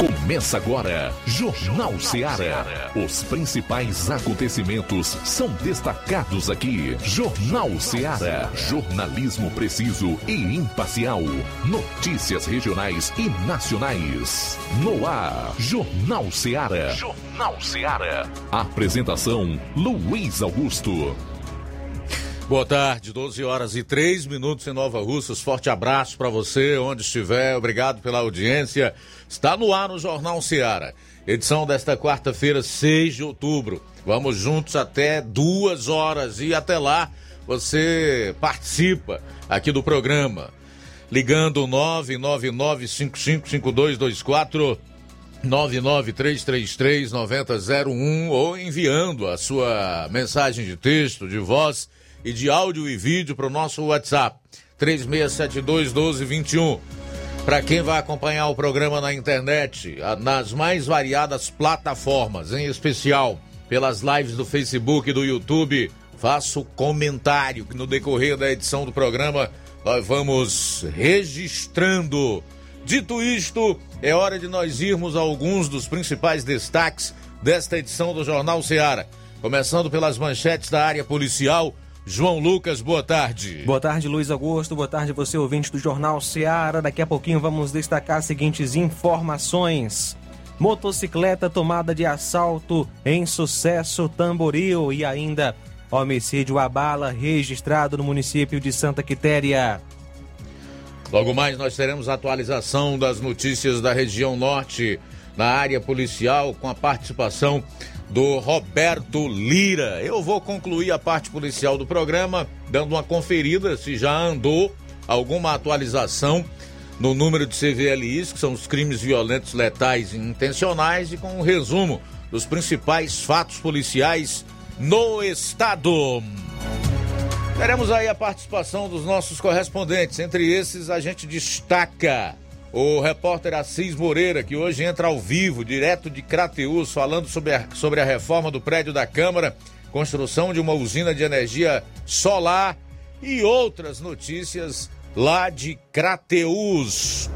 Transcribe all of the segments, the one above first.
Começa agora, Jornal Seara. Os principais acontecimentos são destacados aqui. Jornal Seara. Jornalismo preciso e imparcial. Notícias regionais e nacionais. No ar, Jornal Seara. Jornal Seara. Apresentação: Luiz Augusto. Boa tarde, 12 horas e 3 minutos em Nova Russas. Forte abraço para você, onde estiver. Obrigado pela audiência. Está no ar no Jornal Seara. Edição desta quarta-feira, 6 de outubro. Vamos juntos até duas horas e até lá você participa aqui do programa. Ligando 999555224 993339001 ou enviando a sua mensagem de texto, de voz e de áudio e vídeo para o nosso WhatsApp 3672 1221. Para quem vai acompanhar o programa na internet, nas mais variadas plataformas, em especial pelas lives do Facebook e do YouTube, faço comentário que no decorrer da edição do programa nós vamos registrando. Dito isto, é hora de nós irmos a alguns dos principais destaques desta edição do Jornal Ceará. Começando pelas manchetes da área policial João Lucas, boa tarde. Boa tarde, Luiz Augusto. Boa tarde, você ouvinte do Jornal Seara. Daqui a pouquinho vamos destacar as seguintes informações. Motocicleta tomada de assalto em sucesso Tamboril e ainda homicídio à bala registrado no município de Santa Quitéria. Logo mais nós teremos atualização das notícias da região norte na área policial com a participação do Roberto Lira. Eu vou concluir a parte policial do programa dando uma conferida se já andou alguma atualização no número de CVLIs, que são os crimes violentos, letais e intencionais, e com um resumo dos principais fatos policiais no estado. Teremos aí a participação dos nossos correspondentes. Entre esses, a gente destaca o repórter Assis Moreira, que hoje entra ao vivo, direto de Crateus, falando sobre a, sobre a reforma do prédio da Câmara, construção de uma usina de energia solar e outras notícias lá de Crateus.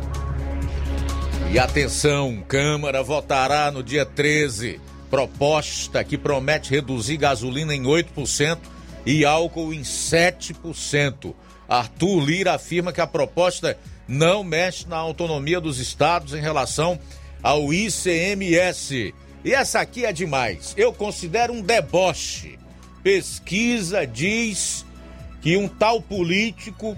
E atenção, Câmara votará no dia 13 proposta que promete reduzir gasolina em 8% e álcool em 7%. Arthur Lira afirma que a proposta não mexe na autonomia dos estados em relação ao ICMS. E essa aqui é demais. Eu considero um deboche. Pesquisa diz que um tal político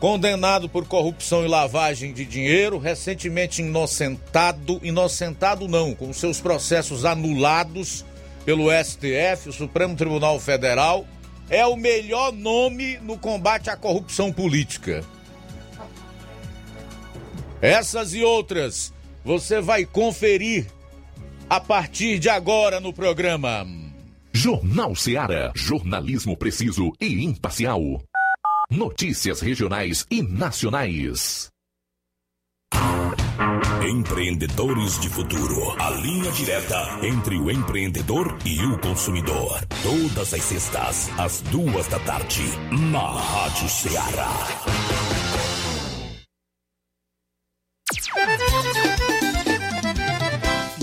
condenado por corrupção e lavagem de dinheiro, recentemente inocentado, inocentado não, com seus processos anulados pelo STF, o Supremo Tribunal Federal, é o melhor nome no combate à corrupção política. Essas e outras você vai conferir a partir de agora no programa. Jornal Seara. Jornalismo preciso e imparcial. Notícias regionais e nacionais. Empreendedores de Futuro. A linha direta entre o empreendedor e o consumidor. Todas as sextas, às duas da tarde, na Rádio Ceará.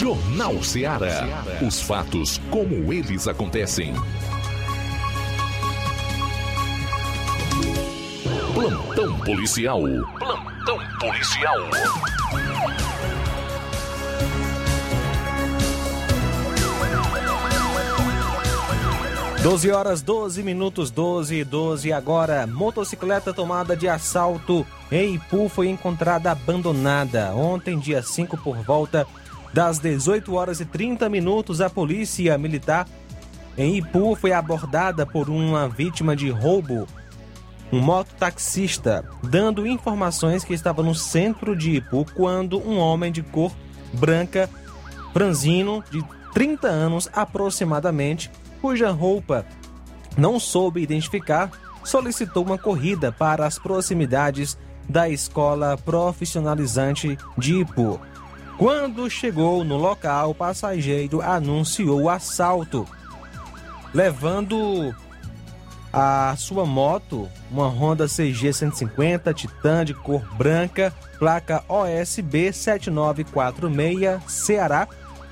Jornal Ceará. Os fatos como eles acontecem. Plantão policial. Plantão policial. 12 horas 12 minutos 12 e 12 agora. Motocicleta tomada de assalto em Ipu foi encontrada abandonada. Ontem, dia 5, por volta das 18 horas e 30 minutos, a polícia militar em Ipu foi abordada por uma vítima de roubo, um mototaxista, dando informações que estava no centro de Ipu quando um homem de cor branca, franzino, de 30 anos aproximadamente, cuja roupa não soube identificar, solicitou uma corrida para as proximidades da escola profissionalizante de Ipu. Quando chegou no local, o passageiro anunciou o assalto, levando a sua moto, uma Honda CG 150 Titan de cor branca, placa OSB 7946 Ceará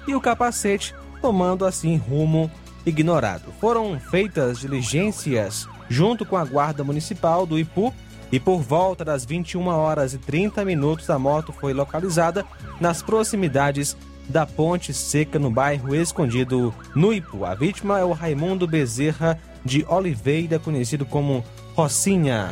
e o capacete, tomando assim rumo ignorado. Foram feitas diligências junto com a Guarda Municipal do Ipu e por volta das 21 horas e 30 minutos a moto foi localizada nas proximidades da Ponte Seca no bairro Escondido no Ipu. A vítima é o Raimundo Bezerra de Oliveira, conhecido como Rocinha.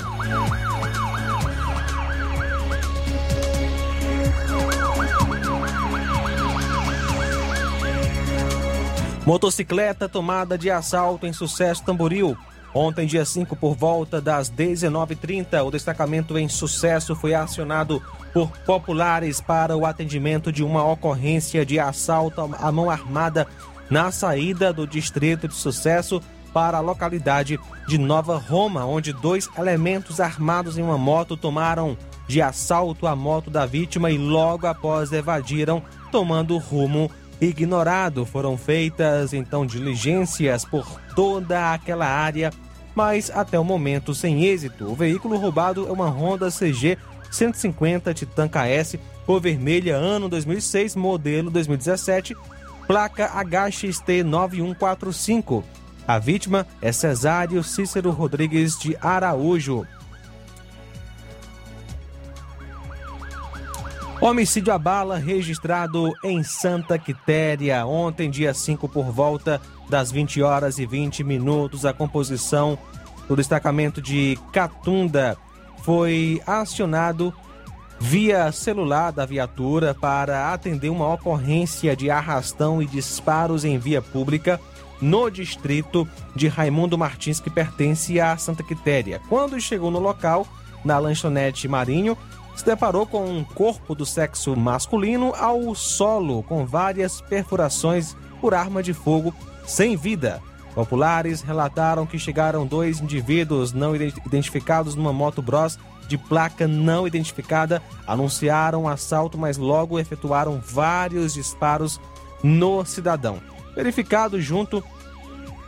Motocicleta tomada de assalto em Sucesso Tamboril. Ontem, dia 5, por volta das 19h30, o destacamento em Sucesso foi acionado por populares para o atendimento de uma ocorrência de assalto à mão armada na saída do distrito de Sucesso para a localidade de Nova Roma, onde dois elementos armados em uma moto tomaram de assalto a moto da vítima e logo após evadiram, tomando rumo ignorado. Foram feitas então diligências por toda aquela área mas até o momento sem êxito. O veículo roubado é uma Honda CG 150 Titan KS cor vermelha, ano 2006, modelo 2017, placa HXT 9145. A vítima é Cesário Cícero Rodrigues de Araújo. Homicídio à bala registrado em Santa Quitéria. Ontem, dia 5, por volta das 20 horas e 20 minutos, a composição do destacamento de Catunda foi acionado via celular da viatura para atender uma ocorrência de arrastão e disparos em via pública no distrito de Raimundo Martins, que pertence a Santa Quitéria. Quando chegou no local, na lanchonete Marinho, se deparou com um corpo do sexo masculino ao solo, com várias perfurações por arma de fogo, sem vida. Populares relataram que chegaram dois indivíduos não identificados numa moto Bros de placa não identificada, anunciaram assalto, mas logo efetuaram vários disparos no cidadão. Verificado junto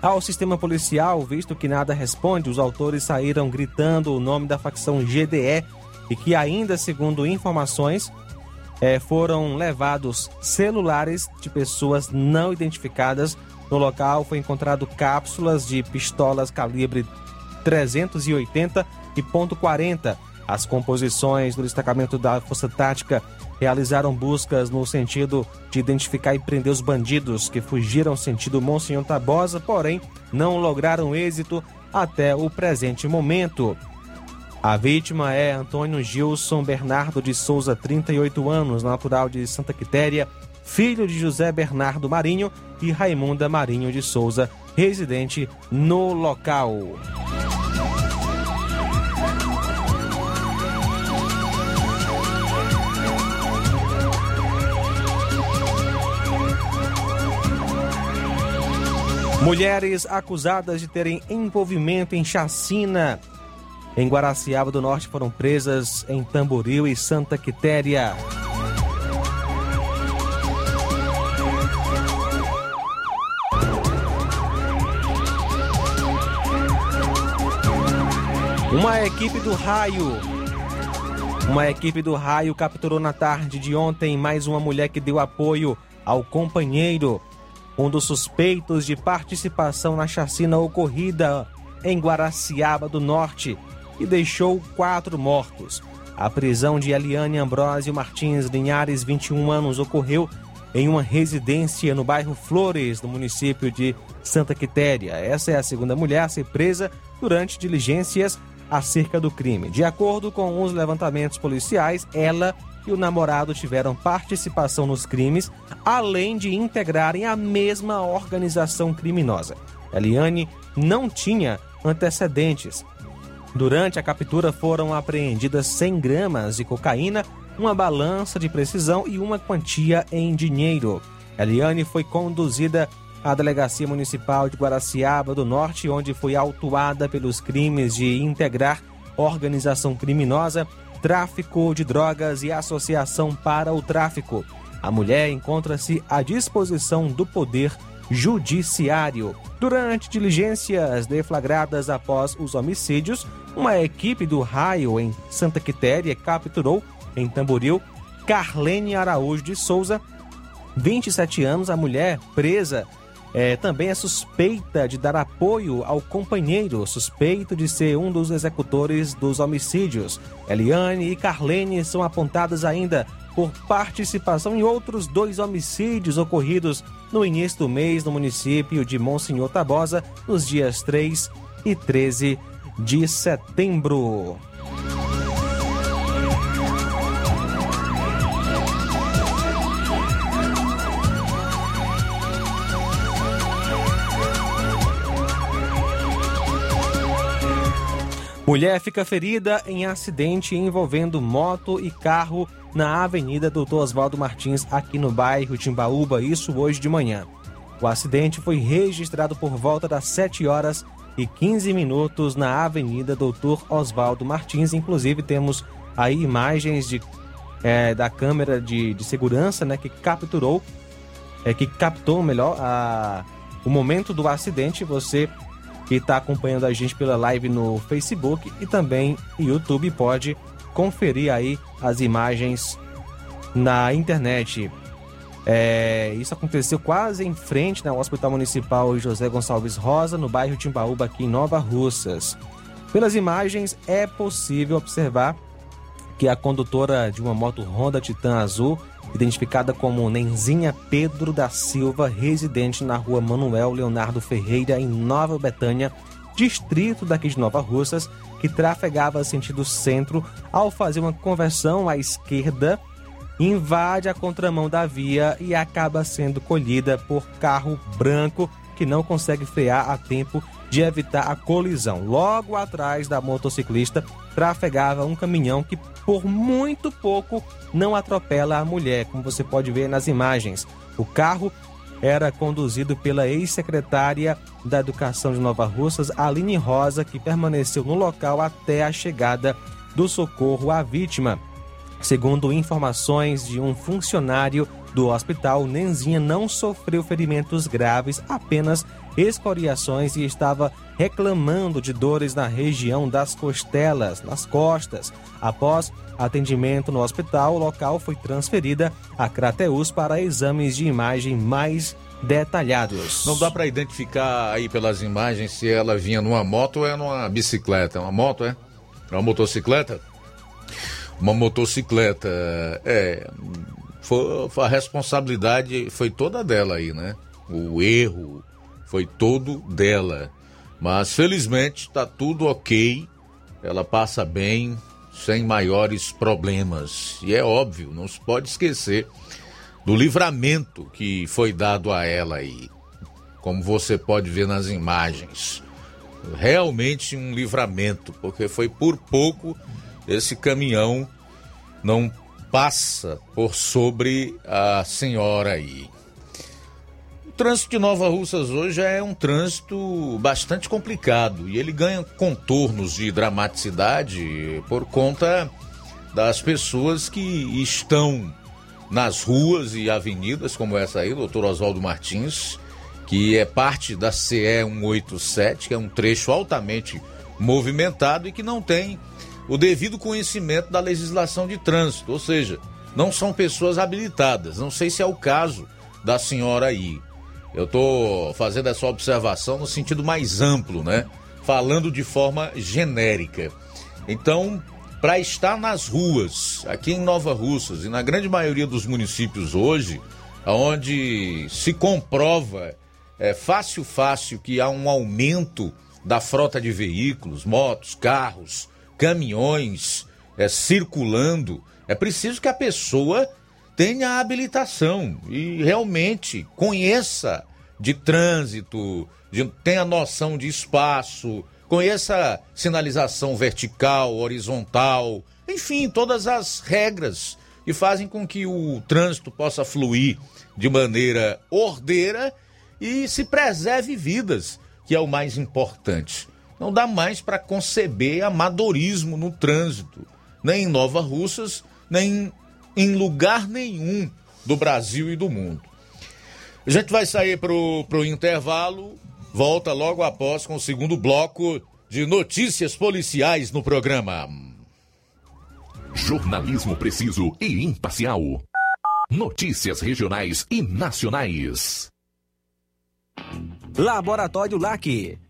ao sistema policial, visto que nada responde, os autores saíram gritando o nome da facção GDE e que ainda, segundo informações, é, foram levados celulares de pessoas não identificadas. No local foi encontrado cápsulas de pistolas calibre 380 e ponto .40. As composições do destacamento da Força Tática realizaram buscas no sentido de identificar e prender os bandidos que fugiram sentido Monsenhor Tabosa, porém não lograram êxito até o presente momento. A vítima é Antônio Gilson Bernardo de Souza, 38 anos, natural de Santa Quitéria, filho de José Bernardo Marinho e Raimunda Marinho de Souza, residente no local. Mulheres acusadas de terem envolvimento em chacina em Guaraciaba do Norte foram presas em Tamboril e Santa Quitéria. Uma equipe do Raio. Uma equipe do Raio capturou na tarde de ontem mais uma mulher que deu apoio ao companheiro, um dos suspeitos de participação na chacina ocorrida em Guaraciaba do Norte e deixou quatro mortos. A prisão de Eliane Ambrósio Martins Linhares, 21 anos, ocorreu em uma residência no bairro Flores, no município de Santa Quitéria. Essa é a segunda mulher a ser presa durante diligências acerca do crime. De acordo com os levantamentos policiais, ela e o namorado tiveram participação nos crimes, além de integrarem a mesma organização criminosa. Eliane não tinha antecedentes Durante a captura foram apreendidas 100 gramas de cocaína, uma balança de precisão e uma quantia em dinheiro. Eliane foi conduzida à Delegacia Municipal de Guaraciaba do Norte, onde foi autuada pelos crimes de integrar organização criminosa, tráfico de drogas e associação para o tráfico. A mulher encontra-se à disposição do Poder Judiciário. Durante diligências deflagradas após os homicídios, uma equipe do raio em Santa Quitéria capturou, em Tamboril, Carlene Araújo de Souza, 27 anos, a mulher presa é, também é suspeita de dar apoio ao companheiro, suspeito de ser um dos executores dos homicídios. Eliane e Carlene são apontadas ainda por participação em outros dois homicídios ocorridos no início do mês no município de Monsenhor Tabosa, nos dias 3 e 13 de setembro. Mulher fica ferida em acidente envolvendo moto e carro na Avenida Doutor Oswaldo Martins, aqui no bairro Timbaúba, isso hoje de manhã. O acidente foi registrado por volta das 7 horas e 15 minutos na Avenida Doutor Oswaldo Martins. Inclusive, temos aí imagens de, é, da câmera de, de segurança né, que capturou, é, que captou melhor a, o momento do acidente. Você que está acompanhando a gente pela live no Facebook e também YouTube pode conferir aí as imagens na internet. É, isso aconteceu quase em frente ao Hospital Municipal José Gonçalves Rosa, no bairro Timbaúba, aqui em Nova Russas. Pelas imagens, é possível observar que a condutora de uma moto Honda Titan Azul, identificada como Nenzinha Pedro da Silva, residente na rua Manuel Leonardo Ferreira, em Nova Betânia, distrito daqui de Nova Russas, que trafegava sentido centro ao fazer uma conversão à esquerda invade a contramão da via e acaba sendo colhida por carro branco que não consegue frear a tempo de evitar a colisão. Logo atrás da motociclista trafegava um caminhão que por muito pouco não atropela a mulher, como você pode ver nas imagens. O carro era conduzido pela ex-secretária da Educação de Nova Russas, Aline Rosa, que permaneceu no local até a chegada do socorro à vítima. Segundo informações de um funcionário do hospital, Nenzinha não sofreu ferimentos graves, apenas escoriações e estava reclamando de dores na região das costelas, nas costas. Após atendimento no hospital, o local foi transferida a Crateus para exames de imagem mais detalhados. Não dá para identificar aí pelas imagens se ela vinha numa moto ou é numa bicicleta. Uma moto, é? É uma motocicleta? uma motocicleta. É, foi, a responsabilidade foi toda dela aí, né? O erro foi todo dela. Mas felizmente está tudo ok. Ela passa bem, sem maiores problemas. E é óbvio, não se pode esquecer do livramento que foi dado a ela aí. Como você pode ver nas imagens. Realmente um livramento, porque foi por pouco esse caminhão não passa por sobre a senhora aí. Trânsito de Nova Russas hoje é um trânsito bastante complicado e ele ganha contornos de dramaticidade por conta das pessoas que estão nas ruas e avenidas, como essa aí, doutor Oswaldo Martins, que é parte da CE 187, que é um trecho altamente movimentado e que não tem o devido conhecimento da legislação de trânsito, ou seja, não são pessoas habilitadas. Não sei se é o caso da senhora aí. Eu estou fazendo essa observação no sentido mais amplo, né? Falando de forma genérica. Então, para estar nas ruas, aqui em Nova Russas e na grande maioria dos municípios hoje, onde se comprova é fácil, fácil que há um aumento da frota de veículos, motos, carros, caminhões é, circulando, é preciso que a pessoa tenha habilitação e realmente conheça de trânsito, de, tenha noção de espaço, conheça sinalização vertical, horizontal, enfim, todas as regras que fazem com que o trânsito possa fluir de maneira ordeira e se preserve vidas, que é o mais importante. Não dá mais para conceber amadorismo no trânsito, nem em Nova Russas, nem em lugar nenhum do Brasil e do mundo. A gente vai sair para o intervalo, volta logo após com o segundo bloco de notícias policiais no programa. Jornalismo preciso e imparcial. Notícias regionais e nacionais. Laboratório LAC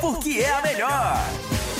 porque é a melhor.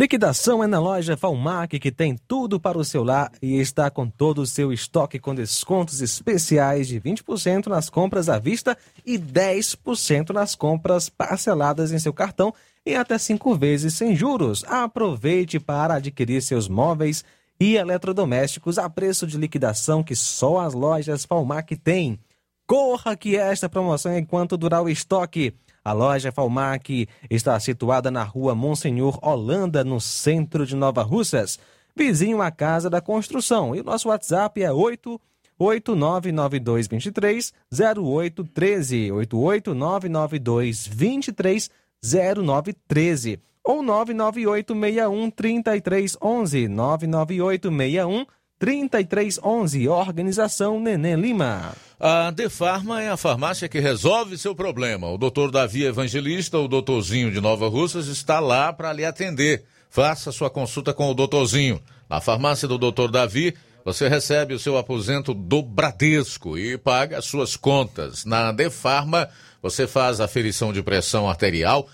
Liquidação é na loja Falmac, que tem tudo para o seu lar e está com todo o seu estoque com descontos especiais de 20% nas compras à vista e 10% nas compras parceladas em seu cartão e até cinco vezes sem juros. Aproveite para adquirir seus móveis e eletrodomésticos a preço de liquidação que só as lojas Falmac têm. Corra que esta promoção é enquanto durar o estoque. A loja Falmac está situada na rua Monsenhor Holanda, no centro de Nova Russas, vizinho à Casa da Construção. E o nosso WhatsApp é 8899223 0813 8899223 0913 ou 99861 3311 99861 3311 Organização Neném Lima. A Defarma é a farmácia que resolve seu problema. O doutor Davi Evangelista, o doutorzinho de Nova Russas, está lá para lhe atender. Faça sua consulta com o doutorzinho. Na farmácia do doutor Davi, você recebe o seu aposento do Bradesco e paga as suas contas. Na Defarma, você faz aferição de pressão arterial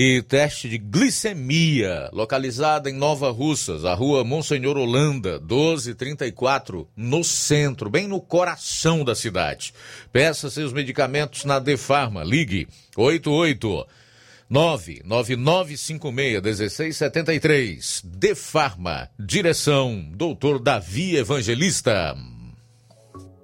e teste de glicemia, localizada em Nova Russas, a rua Monsenhor Holanda, 1234, no centro, bem no coração da cidade. Peça seus medicamentos na Defarma. Ligue 88 999561673. Defarma. Direção Doutor Davi Evangelista.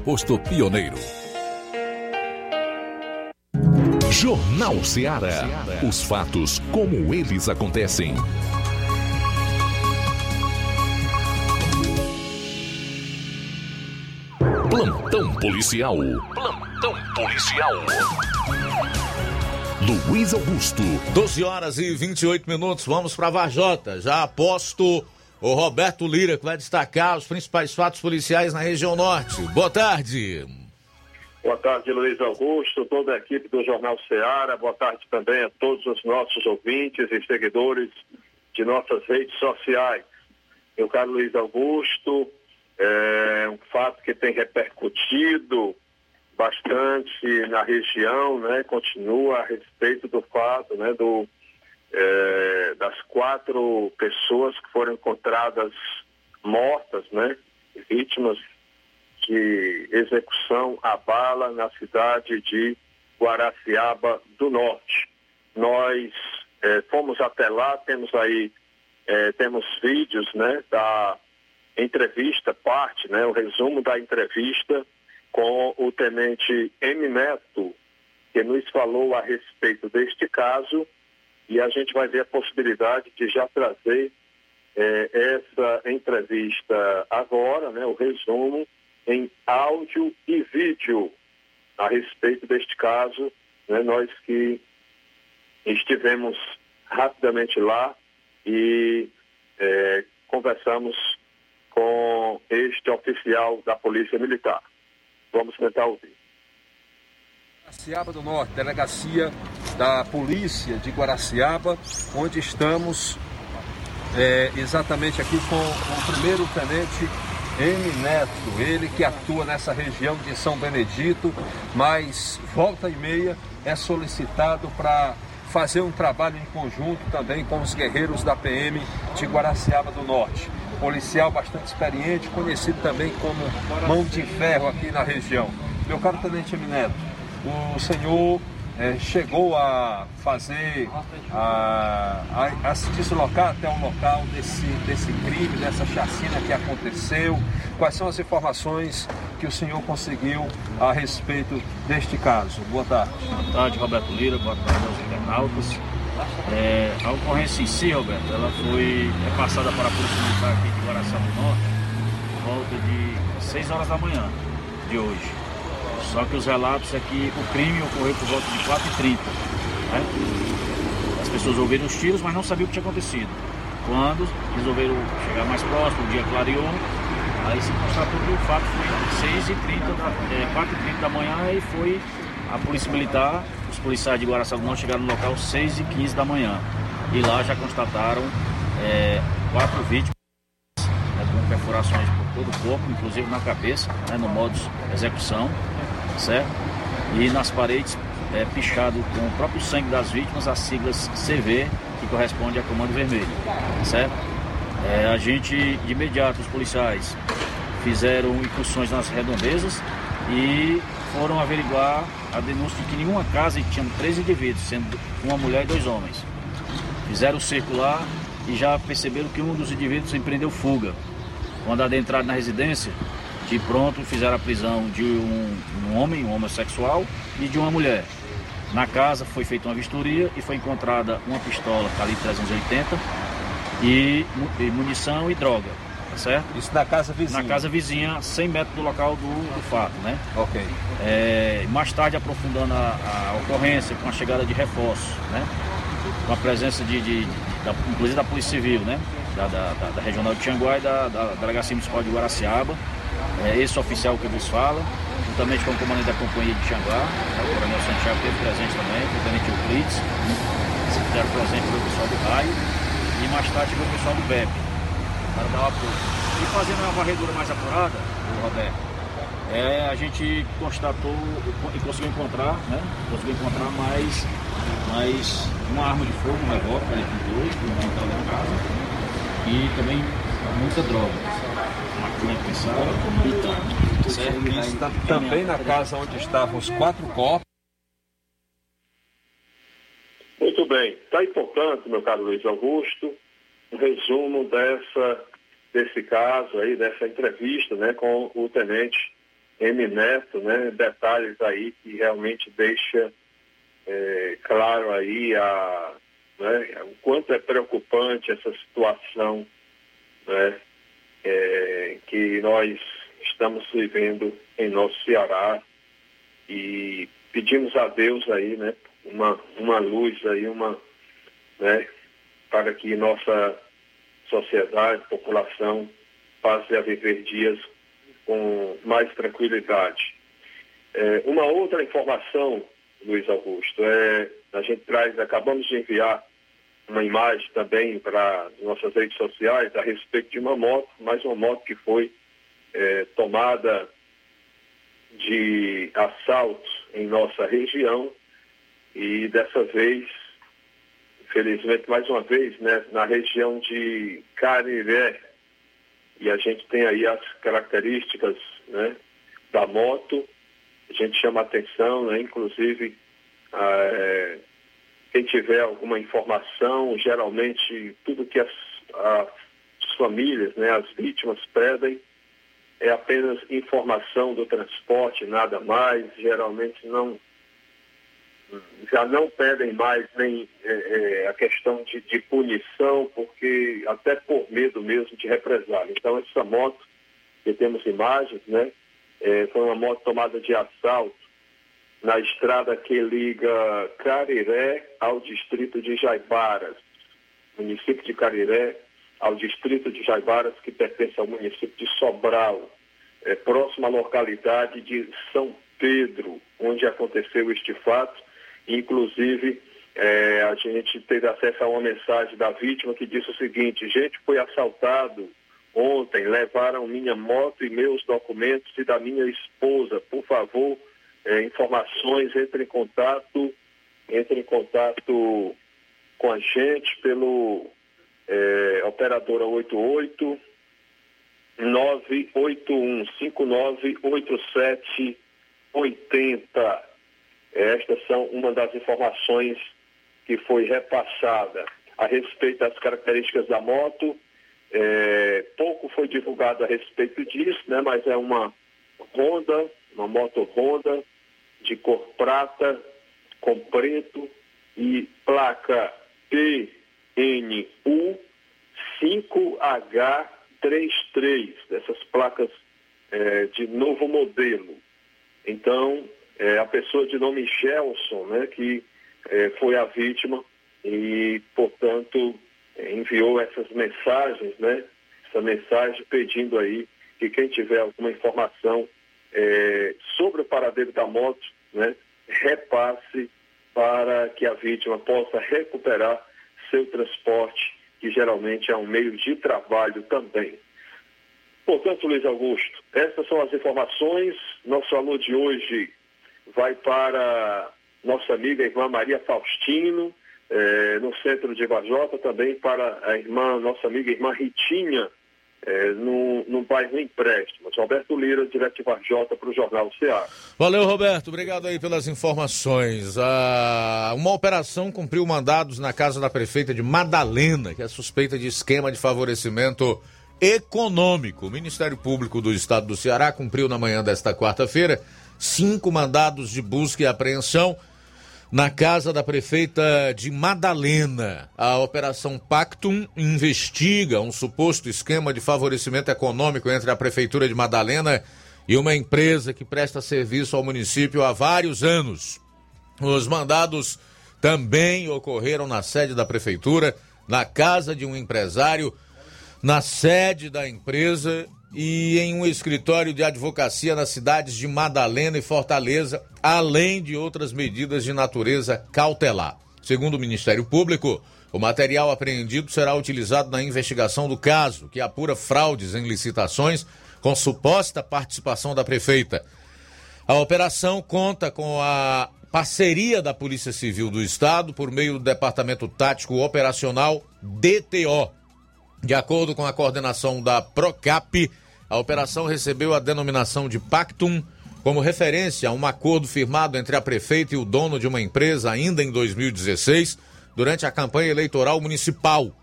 posto pioneiro. Jornal Ceará. Os fatos como eles acontecem. Plantão policial. Plantão policial. Luiz Augusto. 12 horas e 28 minutos, vamos para Varjota. Já aposto o Roberto Lira, que vai destacar os principais fatos policiais na região norte. Boa tarde. Boa tarde, Luiz Augusto, toda a equipe do Jornal Ceará. Boa tarde também a todos os nossos ouvintes e seguidores de nossas redes sociais. Meu caro Luiz Augusto, é um fato que tem repercutido bastante na região, né? Continua a respeito do fato, né? Do, é, das quatro pessoas que foram encontradas mortas, né? Vítimas de execução a bala na cidade de Guaraciaba do Norte. Nós eh, fomos até lá, temos aí, eh, temos vídeos né, da entrevista, parte, né, o resumo da entrevista com o tenente M. Neto, que nos falou a respeito deste caso, e a gente vai ver a possibilidade de já trazer eh, essa entrevista agora, né, o resumo, em áudio e vídeo a respeito deste caso. Né, nós que estivemos rapidamente lá e é, conversamos com este oficial da Polícia Militar. Vamos tentar ouvir. Guaraciaba do Norte, delegacia da Polícia de Guaraciaba, onde estamos é, exatamente aqui com o primeiro tenente M. Neto, ele que atua nessa região de São Benedito, mas volta e meia é solicitado para fazer um trabalho em conjunto também com os guerreiros da PM de Guaraciaba do Norte. Policial bastante experiente, conhecido também como mão de ferro aqui na região. Meu caro Tenente M. Neto, o senhor é, chegou a fazer, a, a, a, se deslocar até o local desse, desse crime, dessa chacina que aconteceu? Quais são as informações que o senhor conseguiu a respeito deste caso? Boa tarde. Boa tarde, Roberto Lira. Boa tarde aos internautas. É, a ocorrência em si, Roberto, ela foi é passada para a Polícia Militar aqui de Guaraçaba do Norte por volta de 6 horas da manhã de hoje. Só que os relatos é que o crime ocorreu por volta de 4h30. Né? As pessoas ouviram os tiros, mas não sabiam o que tinha acontecido. Quando resolveram chegar mais próximo, o dia clareou, aí se constatou que o fato foi 6h30, da, é, 4h30 da manhã e foi a Polícia Militar, os policiais de Guaraçaba não chegaram no local 6h15 da manhã. E lá já constataram é, quatro vítimas né, com perfurações por todo o corpo, inclusive na cabeça, né, no modo execução certo? E nas paredes é, pichado com o próprio sangue das vítimas as siglas CV, que corresponde a Comando Vermelho, certo? É, a gente, de imediato, os policiais fizeram incursões nas redondezas e foram averiguar a denúncia de que nenhuma casa tinha três indivíduos, sendo uma mulher e dois homens. Fizeram o cerco lá e já perceberam que um dos indivíduos empreendeu fuga. Quando adentraram na residência, de pronto fizeram a prisão de um, um homem, um homossexual, e de uma mulher. Na casa foi feita uma vistoria e foi encontrada uma pistola calibre 380 e, e munição e droga, tá certo? Isso na casa vizinha? Na casa vizinha, 100 metros do local do, do fato, né? Ok. É, mais tarde aprofundando a, a, ocorrência com a chegada de reforços, né? Com a presença de, de, de da, inclusive da Polícia Civil, né? Da, da, da, da Regional de Tianguá e da, da Delegacia Municipal de Guaraciaba é, esse oficial que vos fala, juntamente com o comandante da companhia de Xanguá, o coronel Santiago teve presente também, o tenente Euclides, fizeram presente o pessoal do raio, e mais tarde o pessoal do BEP, para dar apoio. E fazendo uma varredura mais apurada, o Roberto, é, a gente constatou e conseguiu encontrar, né? Conseguiu encontrar mais, mais uma arma de fogo, um revólver, dois, que não na casa, e também muita droga Está também na casa onde estavam os quatro corpos. Muito bem. Está aí, portanto, meu caro Luiz Augusto, um resumo dessa, desse caso aí, dessa entrevista né, com o tenente M. Neto, né, detalhes aí que realmente deixa é, claro aí a, né, o quanto é preocupante essa situação né, é, que nós estamos vivendo em nosso Ceará e pedimos a Deus aí, né, uma, uma luz aí, uma, né, para que nossa sociedade, população passe a viver dias com mais tranquilidade. É, uma outra informação, Luiz Augusto, é a gente traz, acabamos de enviar uma imagem também para nossas redes sociais a respeito de uma moto, mais uma moto que foi é, tomada de assalto em nossa região e dessa vez, infelizmente mais uma vez, né, na região de Cariré, e a gente tem aí as características né, da moto, a gente chama atenção, né, inclusive é, quem tiver alguma informação, geralmente tudo que as, as famílias, né, as vítimas pedem é apenas informação do transporte, nada mais, geralmente não já não pedem mais nem é, é, a questão de, de, punição, porque até por medo mesmo de represália. Então essa moto, que temos imagens, né, é, foi uma moto tomada de assalto na estrada que liga Cariré ao distrito de Jaibaras, município de Cariré ao distrito de Jaibaras, que pertence ao município de Sobral, é, próximo à localidade de São Pedro, onde aconteceu este fato. Inclusive, é, a gente teve acesso a uma mensagem da vítima que disse o seguinte: gente, foi assaltado ontem, levaram minha moto e meus documentos e da minha esposa. Por favor, é, informações, entre em contato, entre em contato com a gente pelo é, operadora 88 981 5987 80. Estas são uma das informações que foi repassada a respeito das características da moto. É, pouco foi divulgado a respeito disso, né, mas é uma Honda, uma moto Honda de cor prata com preto e placa PNU 5H33, dessas placas é, de novo modelo. Então, é, a pessoa de nome Gelson, né, que é, foi a vítima e, portanto, enviou essas mensagens, né, essa mensagem pedindo aí que quem tiver alguma informação é, sobre o paradeiro da moto, né, repasse para que a vítima possa recuperar seu transporte, que geralmente é um meio de trabalho também. Portanto, Luiz Augusto, essas são as informações. Nosso alô de hoje vai para nossa amiga irmã Maria Faustino, eh, no centro de Vajota, também para a irmã, nossa amiga irmã Ritinha, é, no bairro Empréstimos. Roberto Lira, direto Varjota, para o Jornal Ceará. Valeu, Roberto. Obrigado aí pelas informações. Ah, uma operação cumpriu mandados na casa da prefeita de Madalena, que é suspeita de esquema de favorecimento econômico. O Ministério Público do Estado do Ceará cumpriu na manhã desta quarta-feira cinco mandados de busca e apreensão na casa da prefeita de Madalena. A Operação Pactum investiga um suposto esquema de favorecimento econômico entre a prefeitura de Madalena e uma empresa que presta serviço ao município há vários anos. Os mandados também ocorreram na sede da prefeitura, na casa de um empresário, na sede da empresa e em um escritório de advocacia nas cidades de Madalena e Fortaleza, além de outras medidas de natureza cautelar. Segundo o Ministério Público, o material apreendido será utilizado na investigação do caso, que apura fraudes em licitações com suposta participação da prefeita. A operação conta com a parceria da Polícia Civil do Estado por meio do Departamento Tático Operacional DTO. De acordo com a coordenação da PROCAP, a operação recebeu a denominação de Pactum como referência a um acordo firmado entre a prefeita e o dono de uma empresa ainda em 2016, durante a campanha eleitoral municipal.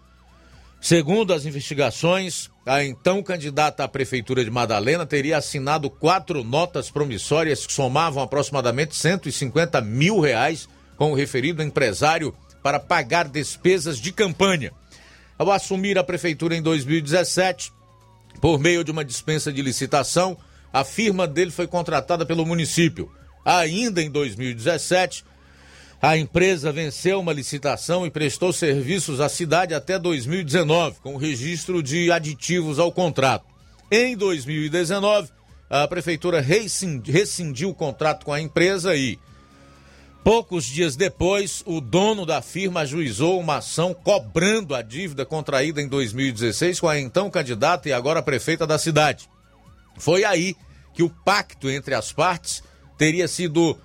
Segundo as investigações, a então candidata à prefeitura de Madalena teria assinado quatro notas promissórias que somavam aproximadamente 150 mil reais com o referido empresário para pagar despesas de campanha. Ao assumir a prefeitura em 2017, por meio de uma dispensa de licitação, a firma dele foi contratada pelo município. Ainda em 2017, a empresa venceu uma licitação e prestou serviços à cidade até 2019, com registro de aditivos ao contrato. Em 2019, a prefeitura rescindiu o contrato com a empresa e, poucos dias depois, o dono da firma ajuizou uma ação cobrando a dívida contraída em 2016 com a então candidata e agora prefeita da cidade. Foi aí que o pacto entre as partes teria sido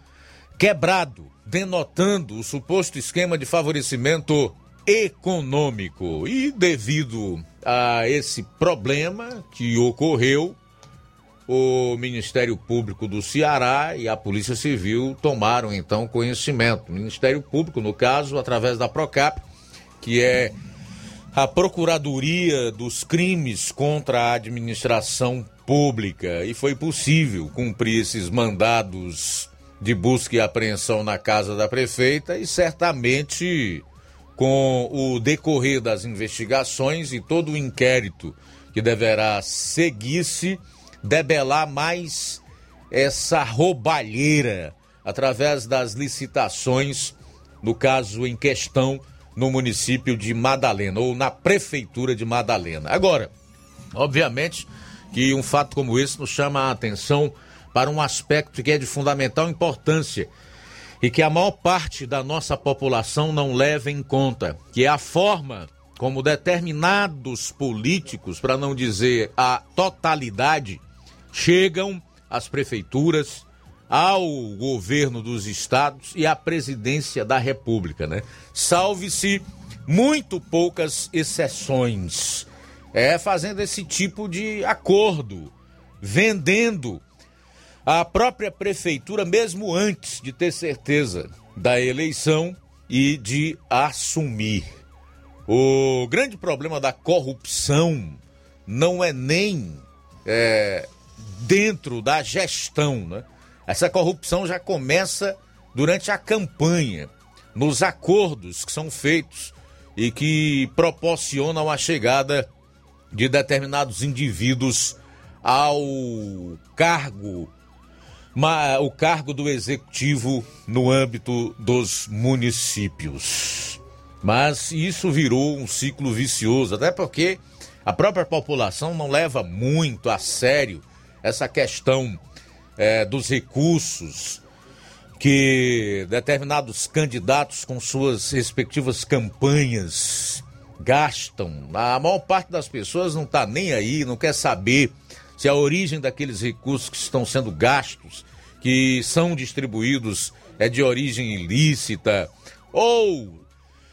quebrado, denotando o suposto esquema de favorecimento econômico. E devido a esse problema que ocorreu, o Ministério Público do Ceará e a Polícia Civil tomaram então conhecimento. O Ministério Público, no caso, através da Procap, que é a Procuradoria dos Crimes contra a Administração Pública, e foi possível cumprir esses mandados de busca e apreensão na casa da prefeita e certamente com o decorrer das investigações e todo o inquérito que deverá seguir-se, debelar mais essa roubalheira através das licitações, no caso em questão, no município de Madalena, ou na prefeitura de Madalena. Agora, obviamente que um fato como esse nos chama a atenção para um aspecto que é de fundamental importância e que a maior parte da nossa população não leva em conta, que é a forma como determinados políticos, para não dizer a totalidade, chegam às prefeituras, ao governo dos estados e à presidência da República, né? Salve-se muito poucas exceções. É fazendo esse tipo de acordo, vendendo a própria prefeitura, mesmo antes de ter certeza da eleição e de assumir. O grande problema da corrupção não é nem é, dentro da gestão, né? Essa corrupção já começa durante a campanha, nos acordos que são feitos e que proporcionam a chegada de determinados indivíduos ao cargo o cargo do executivo no âmbito dos municípios. Mas isso virou um ciclo vicioso, até porque a própria população não leva muito a sério essa questão é, dos recursos que determinados candidatos com suas respectivas campanhas gastam. A maior parte das pessoas não está nem aí, não quer saber se a origem daqueles recursos que estão sendo gastos, que são distribuídos, é de origem ilícita, ou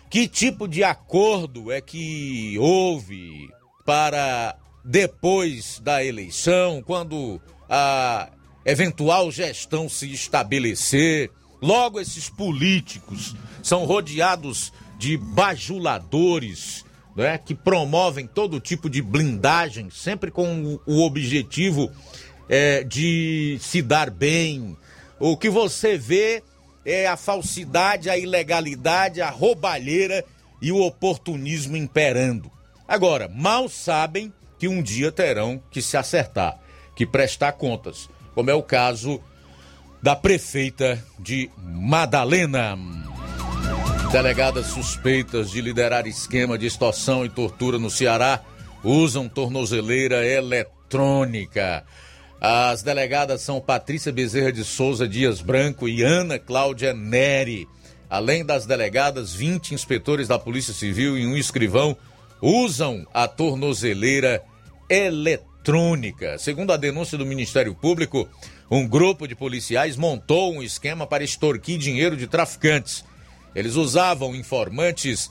que tipo de acordo é que houve para depois da eleição, quando a eventual gestão se estabelecer. Logo, esses políticos são rodeados de bajuladores né, que promovem todo tipo de blindagem, sempre com o, objetivo é, de se dar bem. O que você vê é a falsidade, a ilegalidade, a roubalheira e o oportunismo imperando. Agora, mal sabem que um dia terão que se acertar, que prestar contas, como é o caso da prefeita de Madalena. Delegadas suspeitas de liderar esquema de extorsão e tortura no Ceará usam tornozeleira eletrônica. As delegadas são Patrícia Bezerra de Souza Dias Branco e Ana Cláudia Neri. Além das delegadas, 20 inspetores da Polícia Civil e um escrivão usam a tornozeleira eletrônica. Segundo a denúncia do Ministério Público, um grupo de policiais montou um esquema para extorquir dinheiro de traficantes. Eles usavam informantes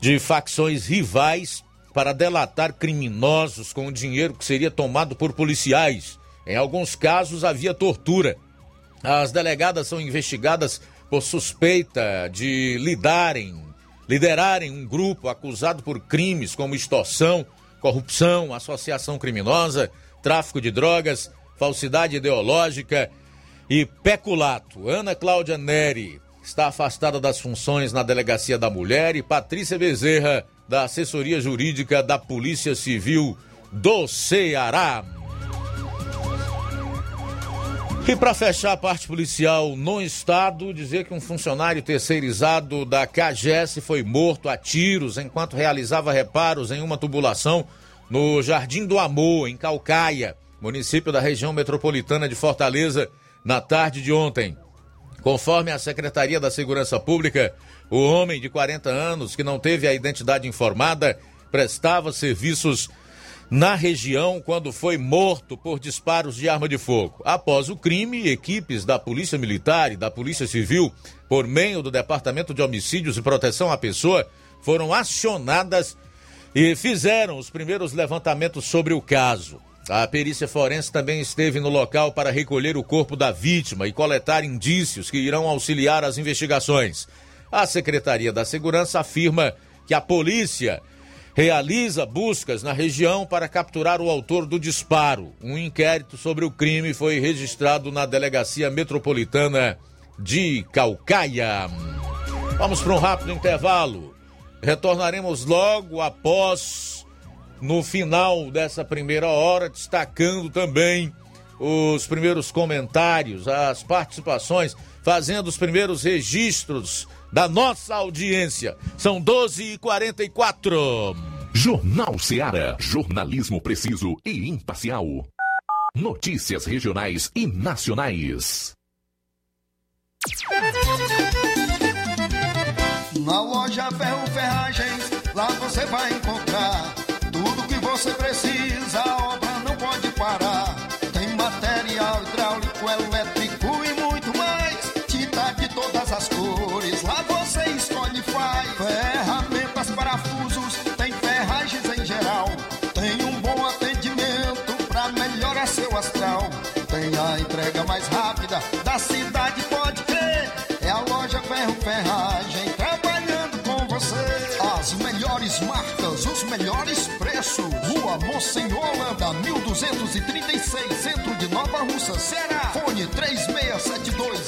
de facções rivais para delatar criminosos com o dinheiro que seria tomado por policiais. Em alguns casos havia tortura. As delegadas são investigadas por suspeita de lidarem, liderarem um grupo acusado por crimes como extorsão, corrupção, associação criminosa, tráfico de drogas, falsidade ideológica e peculato. Ana Cláudia Neri está afastada das funções na Delegacia da Mulher, e Patrícia Bezerra, da Assessoria Jurídica da Polícia Civil do Ceará. E para fechar a parte policial no estado, dizer que um funcionário terceirizado da CAGES foi morto a tiros enquanto realizava reparos em uma tubulação no Jardim do Amor, em Calcaia, município da região metropolitana de Fortaleza, na tarde de ontem. Conforme a Secretaria da Segurança Pública, o homem de 40 anos, que não teve a identidade informada, prestava serviços na região quando foi morto por disparos de arma de fogo. Após o crime, equipes da Polícia Militar e da Polícia Civil, por meio do Departamento de Homicídios e Proteção à Pessoa, foram acionadas e fizeram os primeiros levantamentos sobre o caso. A perícia forense também esteve no local para recolher o corpo da vítima e coletar indícios que irão auxiliar as investigações. A Secretaria da Segurança afirma que a polícia realiza buscas na região para capturar o autor do disparo. Um inquérito sobre o crime foi registrado na Delegacia Metropolitana de Calcaia. Vamos para um rápido intervalo. Retornaremos logo após, no final dessa primeira hora, destacando também os primeiros comentários, as participações, fazendo os primeiros registros da nossa audiência. São 12h44. Jornal Seara. Jornalismo preciso e imparcial. Notícias regionais e nacionais. Na loja Ferro Ferragens, lá você vai encontrar tudo que você precisa. Monsenhor Holanda, 1236, centro de Nova Russa, Ceará. Fone 36720179.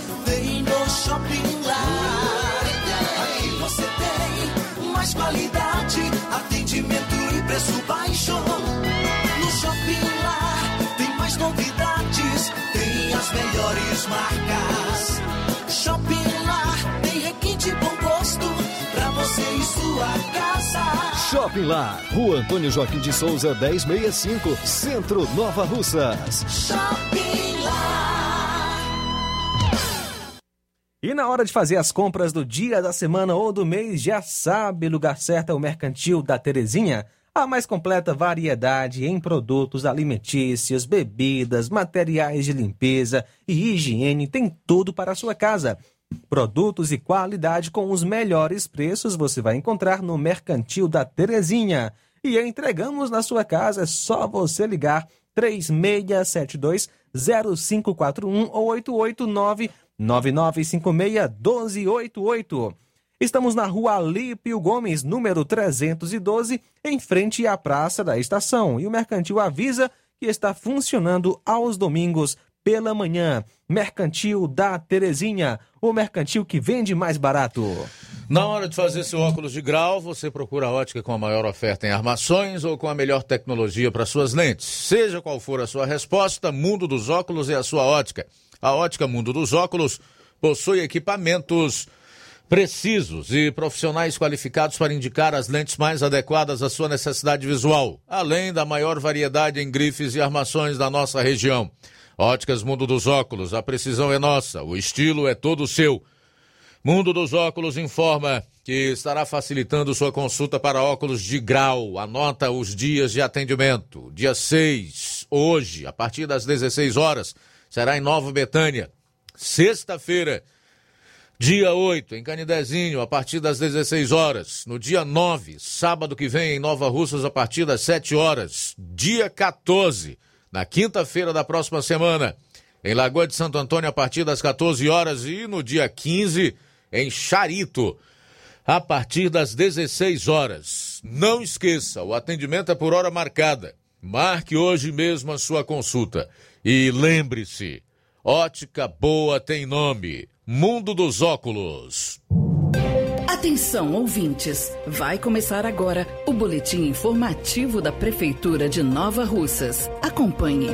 Shopping Lar. Aqui você tem mais qualidade, atendimento e preço baixo. No Shopping Lar tem mais novidades, tem as melhores marcas. Shopping Lar tem requinte bom gosto pra você e sua casa. Shopping Lá, Rua Antônio Joaquim de Souza, 1065, Centro Nova Russas. Shopping Lar. E na hora de fazer as compras do dia, da semana ou do mês, já sabe, lugar certo é o Mercantil da Terezinha. A mais completa variedade em produtos alimentícios, bebidas, materiais de limpeza e higiene tem tudo para a sua casa. Produtos e qualidade com os melhores preços você vai encontrar no Mercantil da Terezinha. E entregamos na sua casa, é só você ligar 3672 0541 ou 889 9956 1288. Estamos na rua Alípio Gomes, número 312, em frente à Praça da Estação. E o Mercantil avisa que está funcionando aos domingos pela manhã. Mercantil da Terezinha, o mercantil que vende mais barato. Na hora de fazer seu óculos de grau, você procura a ótica com a maior oferta em armações ou com a melhor tecnologia para suas lentes. Seja qual for a sua resposta, Mundo dos Óculos é a sua ótica. A ótica Mundo dos Óculos possui equipamentos precisos e profissionais qualificados para indicar as lentes mais adequadas à sua necessidade visual, além da maior variedade em grifes e armações da nossa região. Óticas Mundo dos Óculos, a precisão é nossa, o estilo é todo seu. Mundo dos Óculos informa que estará facilitando sua consulta para óculos de grau. Anota os dias de atendimento. Dia 6, hoje, a partir das 16 horas, será em Nova Betânia. Sexta-feira, dia 8, em Canidezinho, a partir das 16 horas. No dia 9, sábado que vem, em Nova Russas, a partir das 7 horas. Dia 14, na quinta-feira da próxima semana, em Lagoa de Santo Antônio, a partir das 14 horas. E no dia 15, em Charito, a partir das 16 horas. Não esqueça, o atendimento é por hora marcada. Marque hoje mesmo a sua consulta. E lembre-se, ótica boa tem nome. Mundo dos Óculos. Atenção, ouvintes! Vai começar agora o boletim informativo da Prefeitura de Nova Russas. Acompanhe.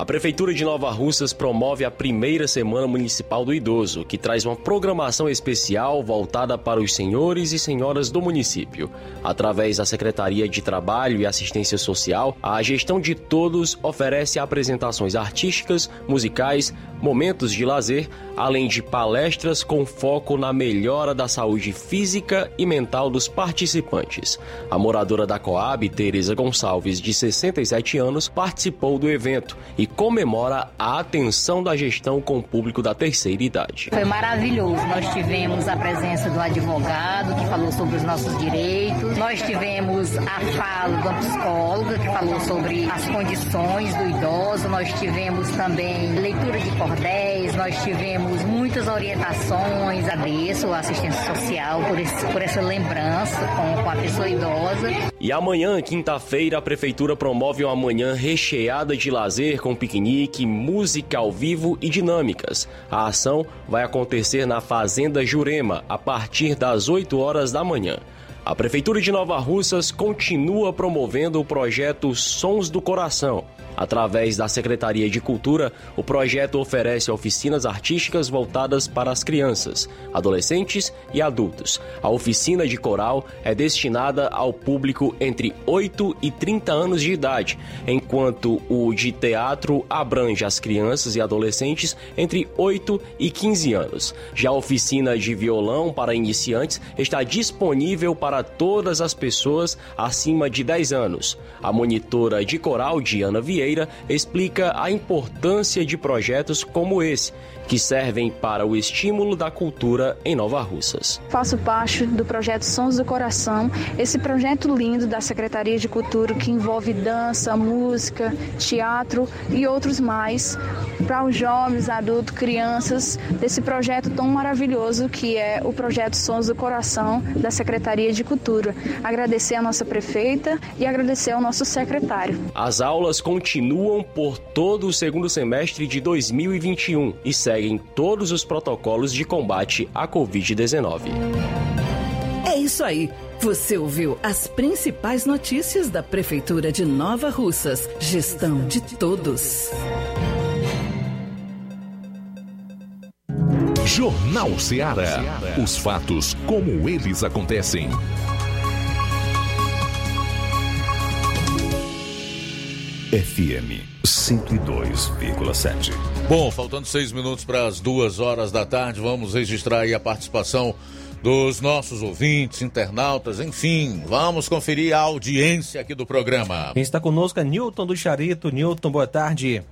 A Prefeitura de Nova Russas promove a primeira Semana Municipal do Idoso, que traz uma programação especial voltada para os senhores e senhoras do município. Através da Secretaria de Trabalho e Assistência Social, a gestão de todos oferece apresentações artísticas, musicais, momentos de lazer, além de palestras com foco na melhora da saúde física e mental dos participantes. A moradora da Coab, Tereza Gonçalves, de 67 anos, participou do evento e comemora a atenção da gestão com o público da terceira idade. Foi maravilhoso. Nós tivemos a presença do advogado que falou sobre os nossos direitos. Nós tivemos a fala da psicóloga que falou sobre as condições do idoso. Nós tivemos também leitura de cordéis. Nós tivemos muitas orientações. Agradeço a assistência social por, esse, por essa lembrança com, com a pessoa idosa. E amanhã, quinta-feira, a Prefeitura promove uma manhã recheada de lazer com piquenique, música ao vivo e dinâmicas. A ação vai acontecer na Fazenda Jurema a partir das 8 horas da manhã. A Prefeitura de Nova Russas continua promovendo o projeto Sons do Coração. Através da Secretaria de Cultura, o projeto oferece oficinas artísticas voltadas para as crianças, adolescentes e adultos. A oficina de coral é destinada ao público entre 8 e 30 anos de idade, enquanto o de teatro abrange as crianças e adolescentes entre 8 e 15 anos. Já a oficina de violão para iniciantes está disponível para todas as pessoas acima de 10 anos. A monitora de coral, Diana Vieira, explica a importância de projetos como esse, que servem para o estímulo da cultura em Nova Russas. Faço parte do projeto Sons do Coração, esse projeto lindo da Secretaria de Cultura que envolve dança, música, teatro e outros mais para os jovens, adultos, crianças, desse projeto tão maravilhoso que é o projeto Sons do Coração da Secretaria de Cultura. Agradecer a nossa prefeita e agradecer ao nosso secretário. As aulas continuam por todo o segundo semestre de 2021 e seguem todos os protocolos de combate à Covid-19. É isso aí. Você ouviu as principais notícias da Prefeitura de Nova Russas. Gestão de todos. Jornal Ceará. Os fatos como eles acontecem. FM 102,7. Bom, faltando seis minutos para as duas horas da tarde, vamos registrar aí a participação dos nossos ouvintes, internautas, enfim, vamos conferir a audiência aqui do programa. Quem está conosco é Newton do Charito. Newton, boa tarde.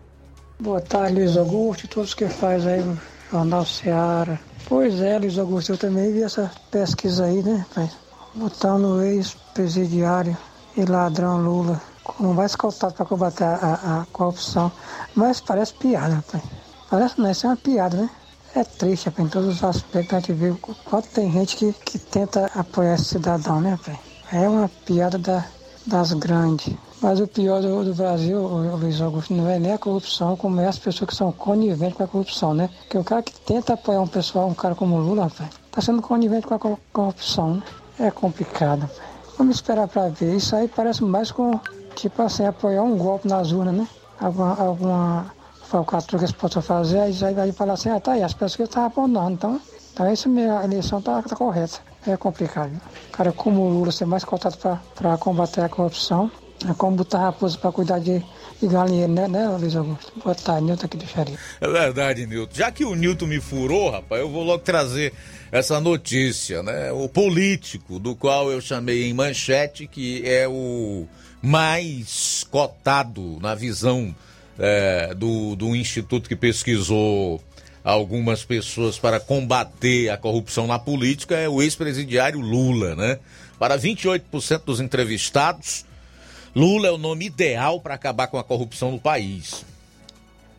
Boa tarde, Luiz Augusto e todos que faz aí Jornal Seara. Pois é, Luiz Augusto, eu também vi essa pesquisa aí, né, pai? Botando o ex-presidiário e ladrão Lula como mais escoltado para combater a, a, corrupção. Mas parece piada, pai. Parece não, isso é uma piada, né? É triste, rapaz, em todos os aspectos a gente vê o quanto tem gente que, que tenta apoiar esse cidadão, né, pai? É uma piada da, das grandes. Mas o pior do, do Brasil, Luiz Augusto, não é nem a corrupção, como é as pessoas que são coniventes com a corrupção, né? Porque o cara que tenta apoiar um pessoal, um cara como o Lula, tá sendo conivente com a corrupção, né? É complicado. Vamos esperar para ver. Isso aí parece mais com tipo assim, apoiar um golpe nas urnas, né? Alguma, alguma falcatrua que eles possam fazer, aí já vai falar assim, ah, tá aí, as pessoas que estavam apontando, então, então isso mesmo, a eleição tá, tá correta. É complicado. Cara, como o Lula ser mais cotado para combater a corrupção, é como botar raposa para cuidar de, de galinheiro, né, né, Luiz Augusto? Boa tarde, Nilton aqui do Xerife. É verdade, Nilton. Já que o Nilton me furou, rapaz, eu vou logo trazer essa notícia, né? O político, do qual eu chamei em manchete, que é o mais cotado na visão é, do, do instituto que pesquisou algumas pessoas para combater a corrupção na política é o ex-presidiário Lula, né? Para 28% dos entrevistados, Lula é o nome ideal para acabar com a corrupção no país.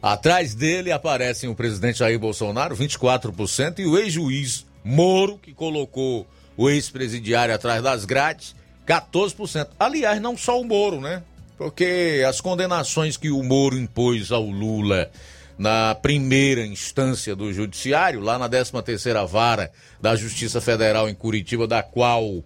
Atrás dele aparecem o presidente Jair Bolsonaro, 24%, e o ex-juiz Moro, que colocou o ex-presidiário atrás das grades, 14%. Aliás, não só o Moro, né? Porque as condenações que o Moro impôs ao Lula na primeira instância do judiciário, lá na 13ª vara da Justiça Federal em Curitiba, da qual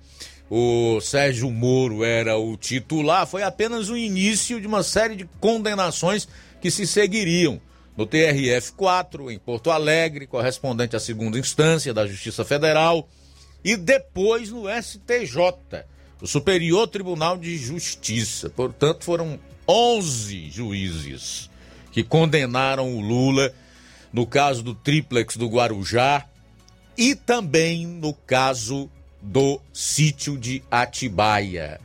o Sérgio Moro era o titular, foi apenas o início de uma série de condenações que se seguiriam no TRF4 em Porto Alegre, correspondente à segunda instância da Justiça Federal, e depois no STJ, o Superior Tribunal de Justiça. Portanto, foram 11 juízes que condenaram o Lula no caso do triplex do Guarujá e também no caso do sítio de Atibaia.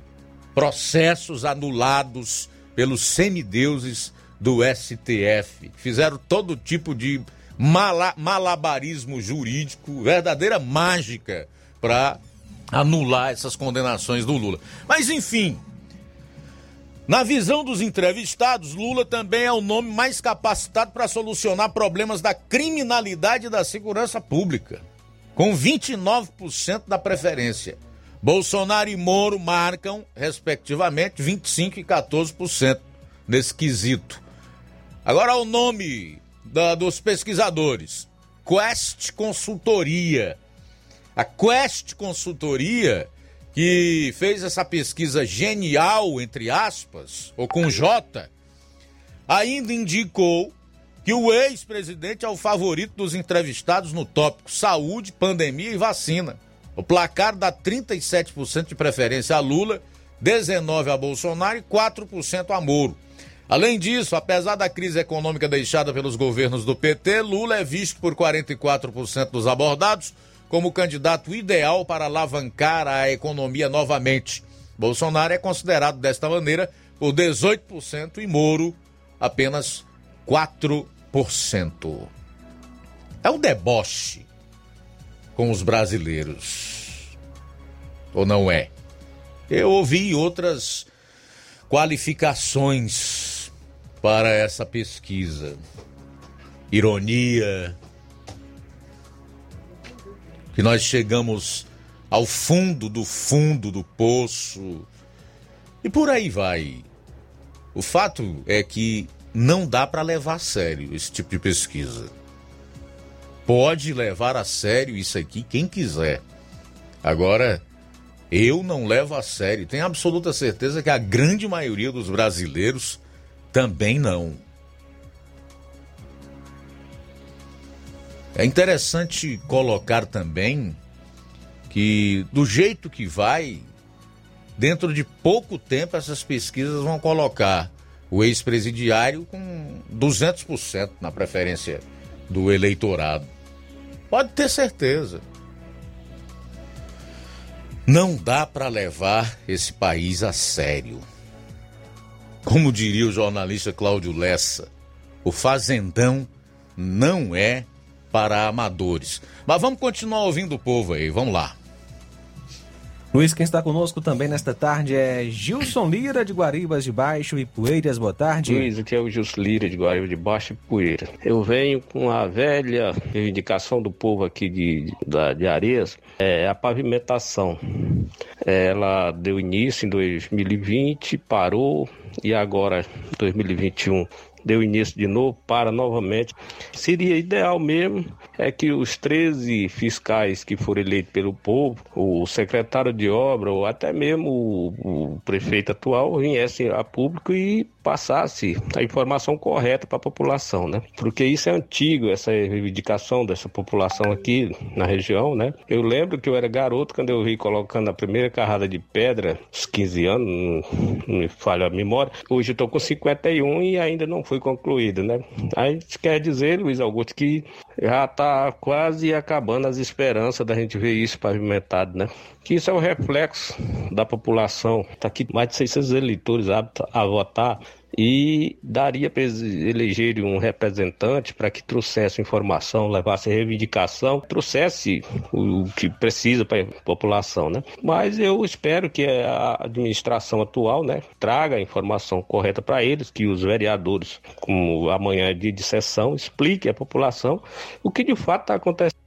Processos anulados pelos semideuses do STF. Fizeram todo tipo de malabarismo jurídico, verdadeira mágica para anular essas condenações do Lula. Mas enfim, na visão dos entrevistados, Lula também é o nome mais capacitado para solucionar problemas da criminalidade e da segurança pública, com 29% da preferência. Bolsonaro e Moro marcam, respectivamente, 25% e 14% nesse quesito. Agora o nome da, dos pesquisadores: Quest Consultoria a Quest Consultoria, que fez essa pesquisa genial, entre aspas, ou com J, ainda indicou que o ex-presidente é o favorito dos entrevistados no tópico saúde, pandemia e vacina. O placar dá 37% de preferência a Lula, 19% a Bolsonaro e 4% a Moro. Além disso, apesar da crise econômica deixada pelos governos do PT, Lula é visto por 44% dos abordados como o candidato ideal para alavancar a economia novamente. Bolsonaro é considerado desta maneira por 18% e Moro apenas 4%. É um deboche com os brasileiros. Ou não é? Eu ouvi outras qualificações para essa pesquisa. Ironia. Que nós chegamos ao fundo do fundo do poço. E por aí vai. O fato é que não dá para levar a sério esse tipo de pesquisa. Pode levar a sério isso aqui quem quiser. Agora, eu não levo a sério. Tenho absoluta certeza que a grande maioria dos brasileiros também não. É interessante colocar também que, do jeito que vai, dentro de pouco tempo essas pesquisas vão colocar o ex-presidiário com 200% na preferência do eleitorado. Pode ter certeza. Não dá para levar esse país a sério. Como diria o jornalista Cláudio Lessa, o fazendão não é para amadores. Mas vamos continuar ouvindo o povo aí, vamos lá. Luiz, quem está conosco também nesta tarde é Gilson Lira, de Guaribas de Baixo e Poeiras. Boa tarde. Luiz, aqui é o Gilson Lira, de Guaribas de Baixo e Poeira. Eu venho com a velha reivindicação do povo aqui de, de, de Areias, é a pavimentação. Ela deu início em 2020, parou e agora 2021 deu início de novo, para novamente. Seria ideal mesmo é que os 13 fiscais que foram eleitos pelo povo, o secretário de obra ou até mesmo o, o prefeito atual viessem a público e passasse a informação correta para a população, né? Porque isso é antigo, essa reivindicação dessa população aqui na região, né? Eu lembro que eu era garoto quando eu vi colocando a primeira carrada de pedra, uns 15 anos, não me falha a memória. Hoje eu estou com 51 e ainda não foi concluído, né? Aí quer dizer, Luiz Augusto, que já está quase acabando as esperanças da gente ver isso pavimentado, né? Que isso é o reflexo da população. Está aqui mais de 600 eleitores aptos a votar e daria para eles elegerem um representante para que trouxesse informação, levasse reivindicação, trouxesse o que precisa para a população, né? Mas eu espero que a administração atual, né, traga a informação correta para eles, que os vereadores, como amanhã é dia de sessão, expliquem à população o que de fato está acontecendo.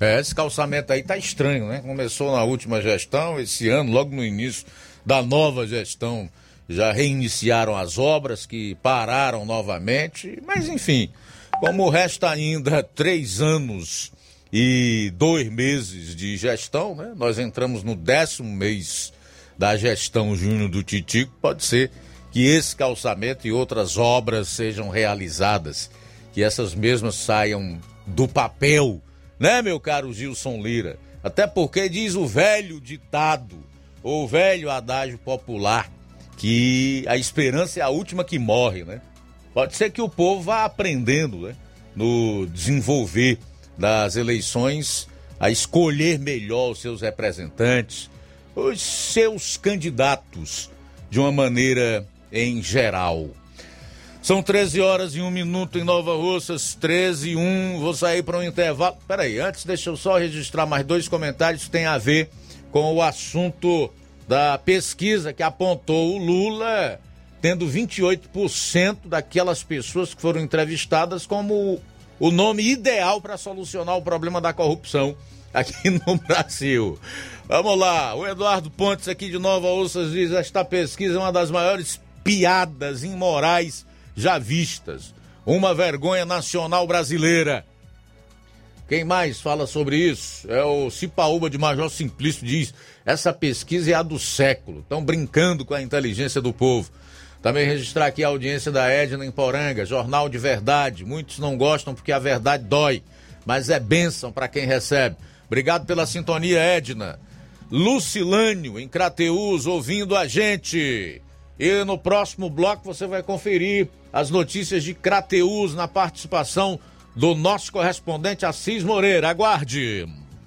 É, esse calçamento aí tá estranho, né? Começou na última gestão, esse ano, logo no início da nova gestão já reiniciaram as obras que pararam novamente, mas enfim, como resta ainda três anos e dois meses de gestão, né? Nós entramos no décimo mês da gestão júnior do Titico, pode ser que esse calçamento e outras obras sejam realizadas, que essas mesmas saiam do papel, né, meu caro Gilson Lira? Até porque diz o velho ditado, ou velho adágio popular, que a esperança é a última que morre, né? Pode ser que o povo vá aprendendo, né? No desenvolver das eleições, a escolher melhor os seus representantes, os seus candidatos, de uma maneira em geral. São 13 horas e um minuto em Nova Russas, 13 e 1. Vou sair para um intervalo. Peraí, antes deixa eu só registrar mais dois comentários que tem a ver com o assunto da pesquisa que apontou o Lula tendo 28% daquelas pessoas que foram entrevistadas como o nome ideal para solucionar o problema da corrupção aqui no Brasil. Vamos lá, o Eduardo Pontes aqui de Nova Ossas diz: esta pesquisa é uma das maiores piadas imorais já vistas. Uma vergonha nacional brasileira. Quem mais fala sobre isso? É o Cipaúba de Major Simplício diz: essa pesquisa é a do século. Estão brincando com a inteligência do povo. Também registrar aqui a audiência da Edna em Poranga, jornal de verdade. Muitos não gostam porque a verdade dói, mas é bênção para quem recebe. Obrigado pela sintonia, Edna. Lucilânio, em Crateus, ouvindo a gente. E no próximo bloco você vai conferir as notícias de Crateus na participação do nosso correspondente Assis Moreira. Aguarde.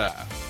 Yeah.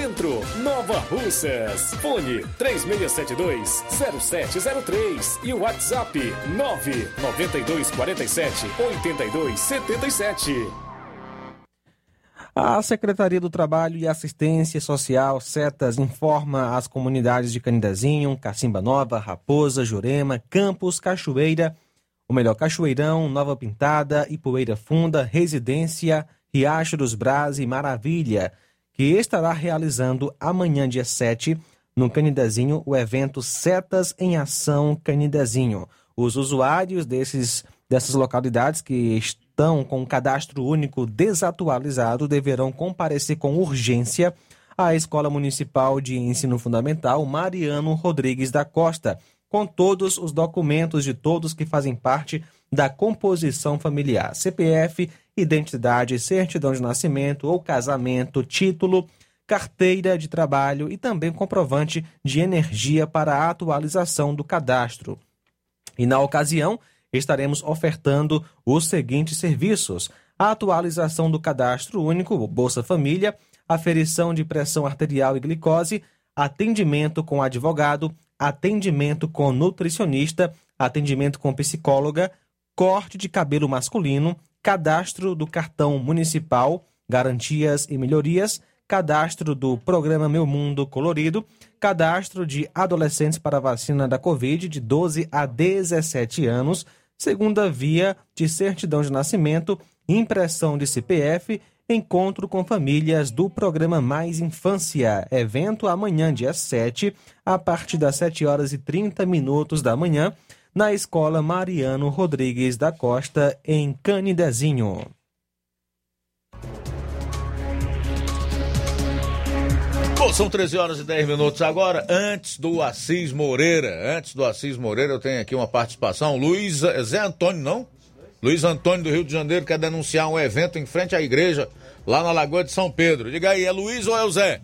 Centro, Nova Russas. Fone 3672-0703 e WhatsApp 99247-8277. A Secretaria do Trabalho e Assistência Social, SETAS, informa as comunidades de Canidezinho, Cacimba Nova, Raposa, Jurema, Campos, Cachoeira, o melhor Cachoeirão, Nova Pintada, Ipoeira Funda, Residência, Riacho dos Braz e Maravilha que estará realizando amanhã, dia 7, no Canidezinho, o evento Setas em Ação Canidezinho. Os usuários desses, dessas localidades que estão com o cadastro único desatualizado deverão comparecer com urgência à Escola Municipal de Ensino Fundamental Mariano Rodrigues da Costa, com todos os documentos de todos que fazem parte da composição familiar, CPF, identidade, certidão de nascimento ou casamento, título, carteira de trabalho e também comprovante de energia para a atualização do cadastro. E na ocasião, estaremos ofertando os seguintes serviços: a atualização do cadastro único Bolsa Família, aferição de pressão arterial e glicose, atendimento com advogado, atendimento com nutricionista, atendimento com psicóloga, corte de cabelo masculino, cadastro do cartão municipal, garantias e melhorias, cadastro do programa Meu Mundo Colorido, cadastro de adolescentes para vacina da Covid de 12 a 17 anos, segunda via de certidão de nascimento, impressão de CPF, encontro com famílias do programa Mais Infância. Evento amanhã, dia 7, a partir das 7 horas e 30 minutos da manhã na Escola Mariano Rodrigues da Costa, em Canidezinho. Bom, são 13 horas e 10 minutos agora. Antes do Assis Moreira, antes do Assis Moreira, eu tenho aqui uma participação. Luiz Zé Antônio, não? Luiz Antônio do Rio de Janeiro quer denunciar um evento em frente à igreja, lá na Lagoa de São Pedro. Diga aí, é Luiz ou é o Zé?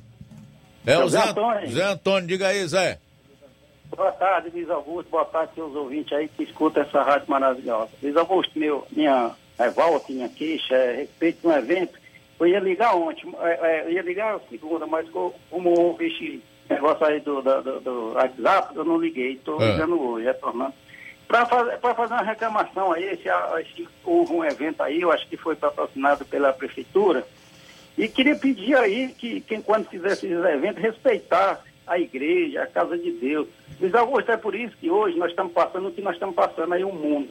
É, o Zé, Zé Antônio. Zé Antônio, diga aí, Zé. Boa tarde, Luiz Augusto. Boa tarde, seus ouvintes aí que escutam essa rádio maravilhosa. Luiz Augusto, meu, minha revolta, minha queixa é a respeito de um evento. Eu ia ligar ontem, é, é, eu ia ligar segunda, mas como houve esse negócio aí do, do, do, WhatsApp, eu não liguei. Estou é. ligando hoje, retornando. Para fazer, fazer uma reclamação aí, esse, esse, houve um evento aí, eu acho que foi patrocinado pela prefeitura. E queria pedir aí que quem quando fizesse esses eventos, respeitar a igreja, a casa de Deus. Luiz Augusto, é por isso que hoje nós estamos passando o que nós estamos passando aí o mundo.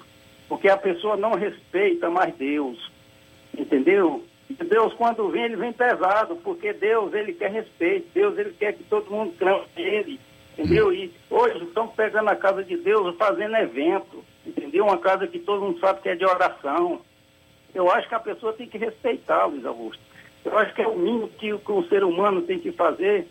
Porque a pessoa não respeita mais Deus. Entendeu? Deus, quando vem, ele vem pesado, porque Deus, ele quer respeito. Deus, ele quer que todo mundo crame nele. Entendeu? E hoje estão pegando a casa de Deus, fazendo evento. Entendeu? Uma casa que todo mundo sabe que é de oração. Eu acho que a pessoa tem que respeitar, Luiz Augusto. Eu acho que é o mínimo que, que o ser humano tem que fazer.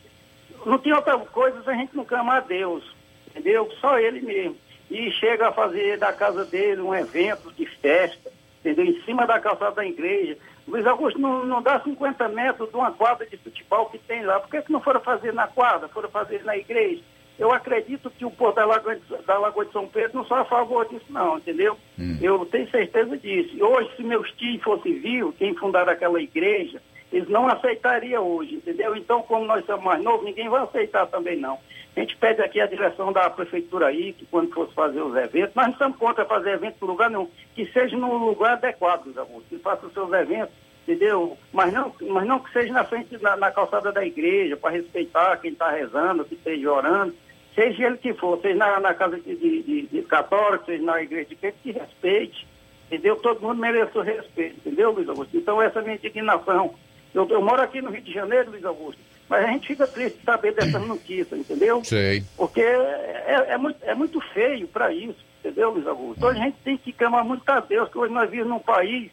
Não tem outra coisa se a gente não clamar a Deus entendeu? Só ele mesmo. E chega a fazer da casa dele um evento de festa, entendeu? Em cima da calçada da igreja. Luiz Augusto não, não dá 50 metros de uma quadra de futebol que tem lá. Por que, que não foram fazer na quadra, foram fazer na igreja? Eu acredito que o povo da Lagoa, de, da Lagoa de São Pedro não só a favor disso, não, entendeu? Hum. Eu tenho certeza disso. E hoje, se meus tios fossem vivos, quem fundaram aquela igreja, eles não aceitariam hoje, entendeu? Então, como nós somos mais novos, ninguém vai aceitar também não. A gente pede aqui a direção da prefeitura aí, que quando fosse fazer os eventos, nós não estamos contra fazer eventos em lugar nenhum, que seja num lugar adequado, Luiz Augusto, que faça os seus eventos, entendeu? Mas não, mas não que seja na frente, na, na calçada da igreja, para respeitar quem está rezando, que esteja orando, seja ele que for, seja na, na casa de, de, de, de católico, seja na igreja de quem que respeite, entendeu? Todo mundo merece o respeito, entendeu, Luiz Augusto? Então essa é a minha indignação. Eu, eu moro aqui no Rio de Janeiro, Luiz Augusto, mas a gente fica triste de saber dessas notícias, entendeu? Sei. Porque é, é muito, é muito feio para isso, entendeu, Luiz Augusto? Então a gente tem que clamar muito a Deus, que hoje nós vivemos num país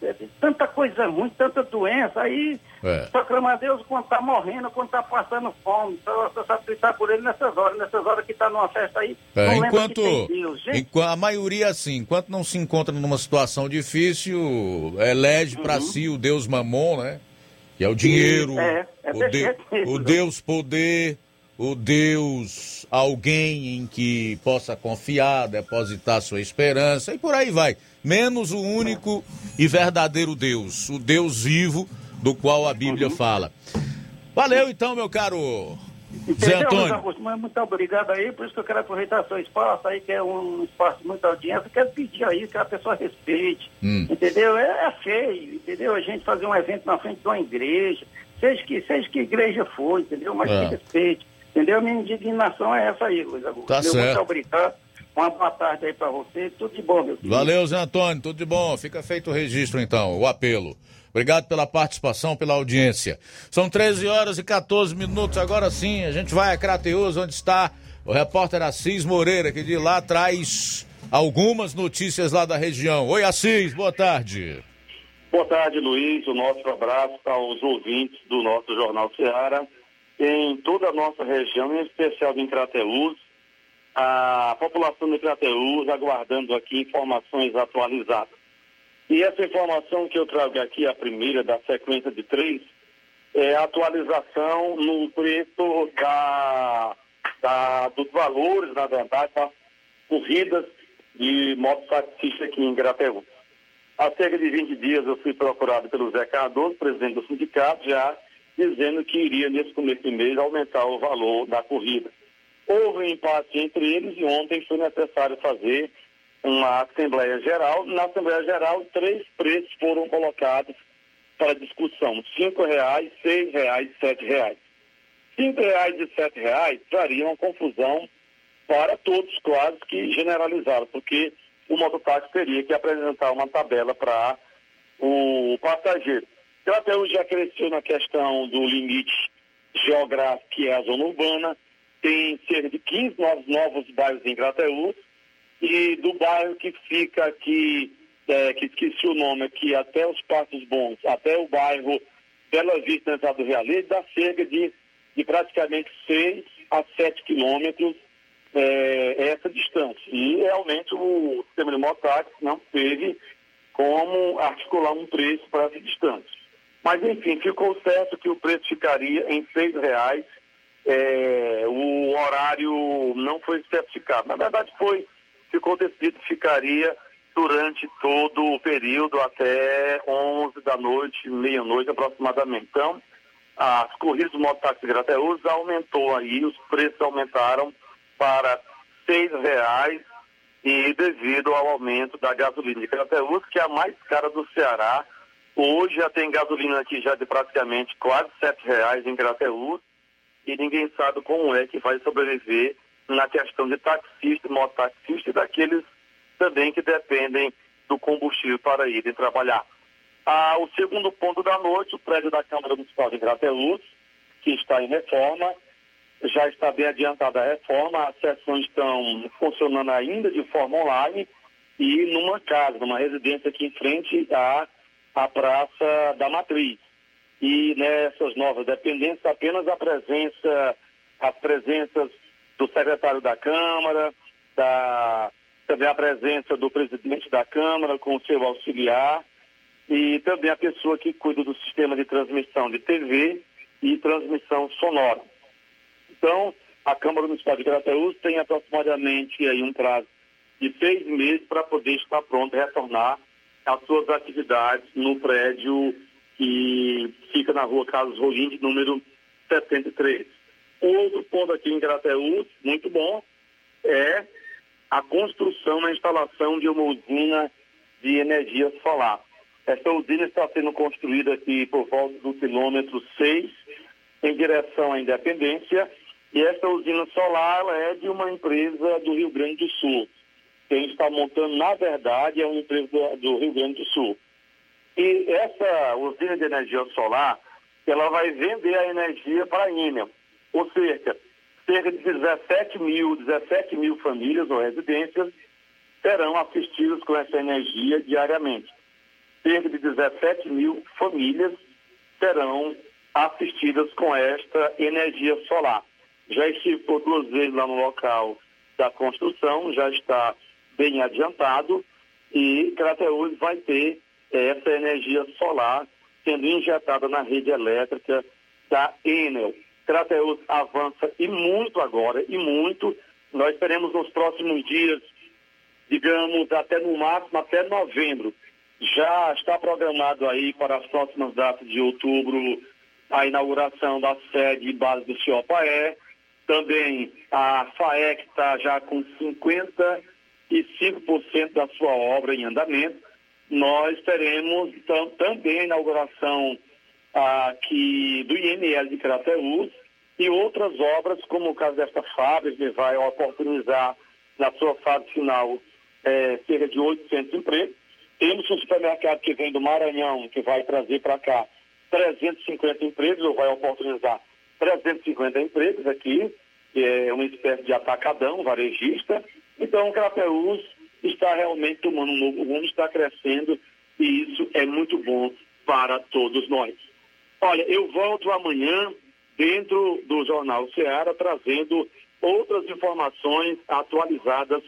é, tanta coisa ruim, tanta doença, aí É. só clamar a Deus quando está morrendo, quando está passando fome, só, só sabe gritar por ele nessas horas, nessas horas que está numa festa aí, É, enquanto, Deus. A maioria assim, enquanto não se encontra numa situação difícil, elege pra si o Deus Mamon, né? Que é o dinheiro. É, é o, de- o Deus poder, o Deus alguém em que possa confiar, depositar sua esperança e por aí vai. Menos o único e verdadeiro Deus, o Deus vivo do qual a Bíblia Uhum. fala. Valeu então, meu caro Entendeu, Luiz Antônio. Augusto? Muito obrigado aí, por isso que eu quero aproveitar seu espaço aí, que é um espaço de muita audiência, quero pedir aí que a pessoa respeite, Hum. entendeu? É, é feio, entendeu? A gente fazer um evento na frente de uma igreja, seja que, seja que igreja for, entendeu? Mas É. que respeite, entendeu? A minha indignação é essa aí, Luiz Augusto. Tá certo. Muito obrigado, uma boa tarde aí pra você, tudo de bom, meu filho. Valeu, Zé Antônio, tudo de bom. Fica feito o registro então, o apelo. Obrigado pela participação, pela audiência. São 13 horas e 14 minutos. Agora sim, a gente vai a Crateus, onde está o repórter Assis Moreira, que de lá traz algumas notícias lá da região. Oi, Assis, boa tarde. Boa tarde, Luiz. O nosso abraço aos ouvintes do nosso Jornal Ceará. Em toda a nossa região, em especial em Crateús, a população de Crateús aguardando aqui informações atualizadas. E essa informação que eu trago aqui, a primeira da sequência de três, é a atualização no preço da, da- dos valores, na verdade, das corridas de mototaxista aqui em Crateús. Há cerca de 20 dias eu fui procurado pelo Zé Cardoso, presidente do sindicato, já dizendo que iria, nesse começo de mês, aumentar o valor da corrida. Houve um empate entre eles e ontem foi necessário fazer uma Assembleia Geral. Na Assembleia Geral, três preços foram colocados para discussão: cinco reais, seis reais, sete reais. Cinco reais e sete reais traria uma confusão para todos quase que generalizaram, porque o mototáxi teria que apresentar uma tabela para o passageiro. Então, até hoje já cresceu na questão do limite geográfico, que é a zona urbana, tem cerca de 15 novos, novos bairros em Crateús, e do bairro que fica aqui, é, que esqueci o nome aqui, até os Passos Bons, até o bairro Bela Vista, na entrada do Realengo, dá cerca de, de praticamente 6 a 7 quilômetros é, essa distância. E realmente o sistema de mototáxi não teve como articular um preço para essa distância. Mas, enfim, ficou certo que o preço ficaria em seis reais. É, o horário não foi especificado. Na verdade, foi, ficou decidido que ficaria durante todo o período até 11 da noite, meia-noite aproximadamente. Então, as corridas do mototáxi Grateus aumentou aí, os preços aumentaram para seis reais e devido ao aumento da gasolina de Crateus, que é a mais cara do Ceará. Hoje já tem gasolina aqui já de praticamente quase sete reais em Crateus e ninguém sabe como é que vai sobreviver na questão de taxista, mototaxista e daqueles também que dependem do combustível para irem trabalhar. Ah, o segundo ponto da noite, o prédio da Câmara Municipal de Grateus, que está em reforma, já está bem adiantada a reforma, as sessões estão funcionando ainda de forma online e numa casa, numa residência aqui em frente à, à Praça da Matriz. E nessas novas dependências, apenas a presença, as presenças do secretário da Câmara, da, também a presença do presidente da Câmara com o seu auxiliar e também a pessoa que cuida do sistema de transmissão de TV e transmissão sonora. Então, a Câmara Municipal de Crateús tem aproximadamente aí um prazo de seis meses para poder estar pronto e retornar às suas atividades no prédio que na rua Carlos Rolim, de número 73. Outro ponto aqui em Crateús, muito bom, é a construção e a instalação de uma usina de energia solar. Essa usina está sendo construída aqui por volta do quilômetro 6, em direção à Independência, e essa usina solar é de uma empresa do Rio Grande do Sul. Quem está montando, na verdade, é uma empresa do Rio Grande do Sul. E essa usina de energia solar, ela vai vender a energia para a Enel. Ou seja, cerca de 17 mil, 17 mil famílias ou residências serão assistidas com essa energia diariamente. Cerca de 17 mil famílias serão assistidas com esta energia solar. Já estive por duas vezes lá no local da construção, já está bem adiantado e Crateús vai ter essa energia solar sendo injetada na rede elétrica da Enel. Crateús avança e muito agora, e muito. Nós teremos nos próximos dias, digamos, até no máximo, até novembro. Já está programado aí para as próximas datas de outubro a inauguração da sede base do CIOPAE. Também a FAEC está já com 55% da sua obra em andamento nós teremos então, também a inauguração aqui do IML de Crateús e outras obras, como o caso desta fábrica, que vai oportunizar na sua fase final é, cerca de 800 empregos. Temos um supermercado que vem do Maranhão, que vai trazer para cá 350 empregos, ou vai oportunizar 350 empregos aqui, que é uma espécie de atacadão, varejista. Então, Crateús está realmente tomando um novo rumo, está crescendo e isso é muito bom para todos nós. Olha, eu volto amanhã dentro do Jornal Ceará trazendo outras informações atualizadas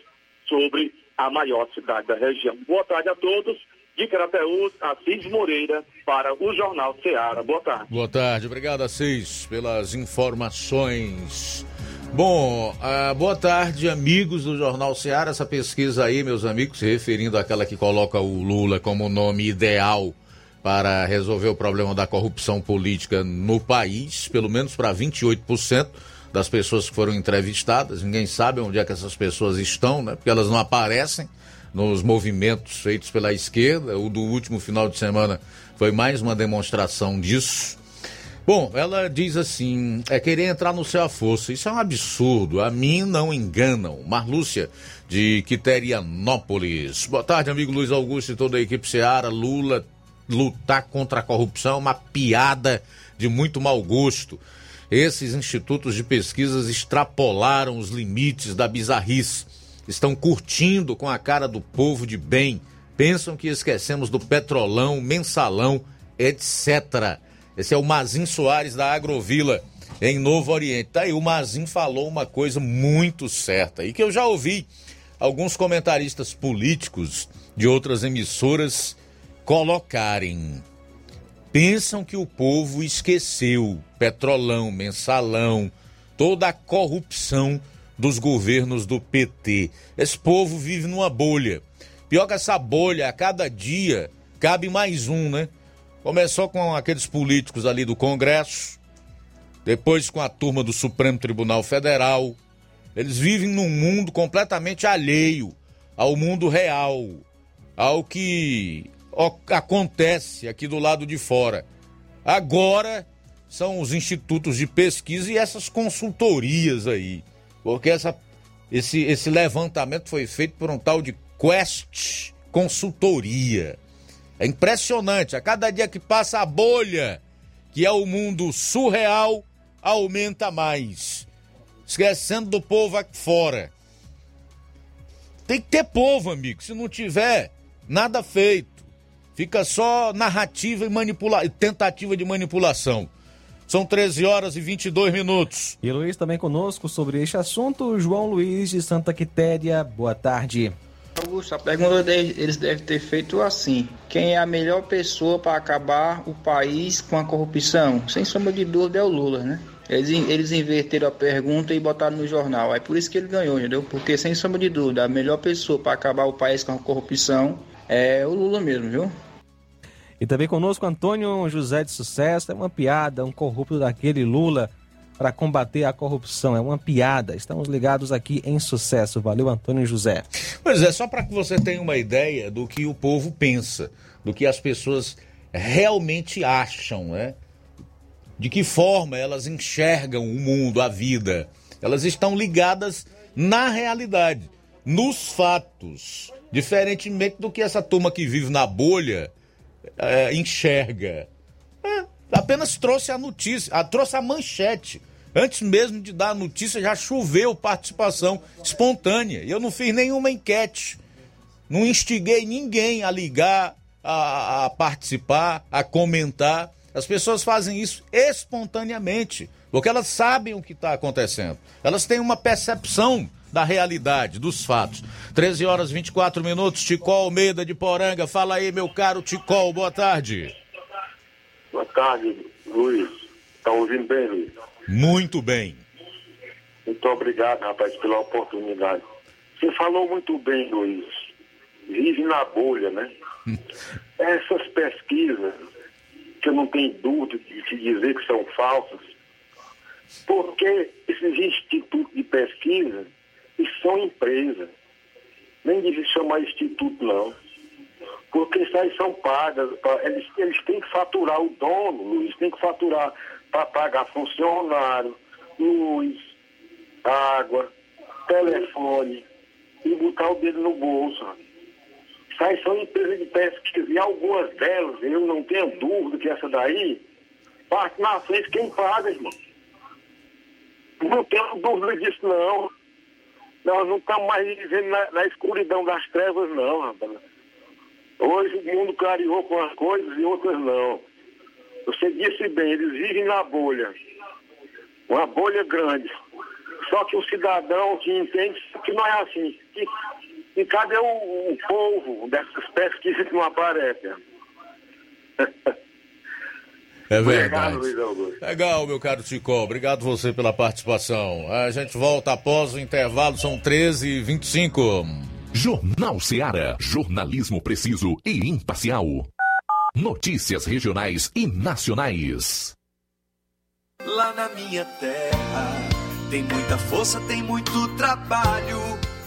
sobre a maior cidade da região. Boa tarde a todos. De Crateús, Assis Moreira, para o Jornal Ceará. Boa tarde. Boa tarde. Obrigado, Assis, pelas informações. Bom, uh, boa tarde, amigos do Jornal Ceará. Essa pesquisa aí, meus amigos, se referindo àquela que coloca o Lula como nome ideal para resolver o problema da corrupção política no país, pelo menos para 28% das pessoas que foram entrevistadas. Ninguém sabe onde é que essas pessoas estão, né? Porque elas não aparecem nos movimentos feitos pela esquerda. O do último final de semana foi mais uma demonstração disso. Bom, ela diz assim: é querer entrar no céu à força. Isso é um absurdo. A mim não enganam. Marlúcia, de Quiterianópolis. Boa tarde, amigo Luiz Augusto e toda a equipe Seara. Lula lutar contra a corrupção é uma piada de muito mau gosto. Esses institutos de pesquisas extrapolaram os limites da bizarrice. Estão curtindo com a cara do povo de bem. Pensam que esquecemos do petrolão, mensalão, etc. Esse é o Mazin Soares da Agrovila, em Novo Oriente. Tá aí, o Mazin falou uma coisa muito certa e que eu já ouvi alguns comentaristas políticos de outras emissoras colocarem. Pensam que o povo esqueceu petrolão, mensalão, toda a corrupção dos governos do PT. Esse povo vive numa bolha. Pior que essa bolha, a cada dia cabe mais um, né? Começou com aqueles políticos ali do Congresso, depois com a turma do Supremo Tribunal Federal. Eles vivem num mundo completamente alheio ao mundo real, ao que acontece aqui do lado de fora. Agora são os institutos de pesquisa e essas consultorias aí, porque essa, esse, esse levantamento foi feito por um tal de Quest Consultoria. É impressionante. A cada dia que passa a bolha, que é o mundo surreal, aumenta mais. Esquecendo do povo aqui fora. Tem que ter povo, amigo. Se não tiver, nada feito. Fica só narrativa e manipula... tentativa de manipulação. São 13 horas e 22 minutos. E Luiz também conosco sobre este assunto. João Luiz de Santa Quitéria. Boa tarde. Augusto, a pergunta eles devem ter feito assim: quem é a melhor pessoa para acabar o país com a corrupção? Sem sombra de dúvida é o Lula, né? Eles, eles inverteram a pergunta e botaram no jornal. É por isso que ele ganhou, entendeu? Porque, sem sombra de dúvida, a melhor pessoa para acabar o país com a corrupção é o Lula mesmo, viu? E também conosco Antônio José de Sucesso. É uma piada, um corrupto daquele Lula para combater a corrupção. É uma piada. Estamos ligados aqui em sucesso. Valeu, Antônio José. Pois é, só para que você tenha uma ideia do que o povo pensa, do que as pessoas realmente acham, né? De que forma elas enxergam o mundo, a vida. Elas estão ligadas na realidade, nos fatos. Diferentemente do que essa turma que vive na bolha é, enxerga. É, apenas trouxe a notícia, a, trouxe a manchete. Antes mesmo de dar a notícia, já choveu participação espontânea. Eu não fiz nenhuma enquete. Não instiguei ninguém a ligar, a, a participar, a comentar. As pessoas fazem isso espontaneamente, porque elas sabem o que está acontecendo. Elas têm uma percepção da realidade, dos fatos. 13 horas 24 minutos, Ticol Almeida de Poranga. Fala aí, meu caro Ticol, boa tarde. Boa tarde, Luiz. Tá ouvindo bem, Luiz? Muito bem. Muito obrigado, rapaz, pela oportunidade. Você falou muito bem, Luiz. Vive na bolha, né? Essas pesquisas, que eu não tenho dúvida de te dizer que são falsas, porque esses institutos de pesquisa isso são empresas. Nem devia chamar instituto, não. Porque isso aí são pagas. Eles, eles têm que faturar o dono, Luiz, tem que faturar para pagar funcionário, luz, água, telefone e botar o dedo no bolso. Isso aí são empresas de pesquisa e algumas delas, eu não tenho dúvida que essa daí parte na frente quem paga, irmão. Não tenho dúvida disso, não. Nós não estamos mais vivendo na, na, escuridão das trevas, não, rapaz. Hoje o mundo clareou com as coisas e outras não. Você disse bem, eles vivem na bolha. Uma bolha grande. Só que o cidadão que entende que não é assim. E, e cadê o, o povo dessas pesquisas que não aparecem? É verdade. Legal, meu caro Chico. Obrigado você pela participação. A gente volta após o intervalo, são 13h25. Jornal Seara. Jornalismo preciso e imparcial. Notícias regionais e nacionais. Lá na minha terra tem muita força, tem muito trabalho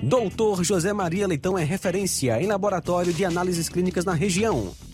Doutor José Maria Leitão é referência em laboratório de análises clínicas na região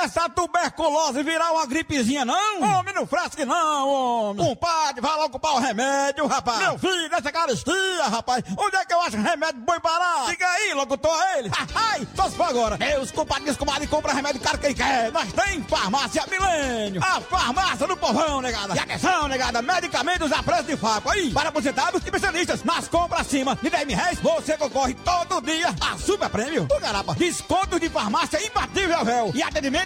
dessa tuberculose virar uma gripezinha, não? Homem, não fresque não, homem. Compadre, vai logo comprar o remédio, rapaz. Meu filho, essa caristia, rapaz. Onde é que eu acho remédio bom barato? Diga aí, locutor, ele. Ai, só se for agora. Meus compadres, comadre, compra remédio caro que ele quer. Nós tem farmácia Milênio. A farmácia do povão, negada. E atenção, negada, medicamentos a preço de fábrica. Aí, para aposentados e especialistas. Nas compras acima de 10 mil reais, você concorre todo dia a super prêmio. O garapa, desconto de farmácia imbatível, véu. E atendimento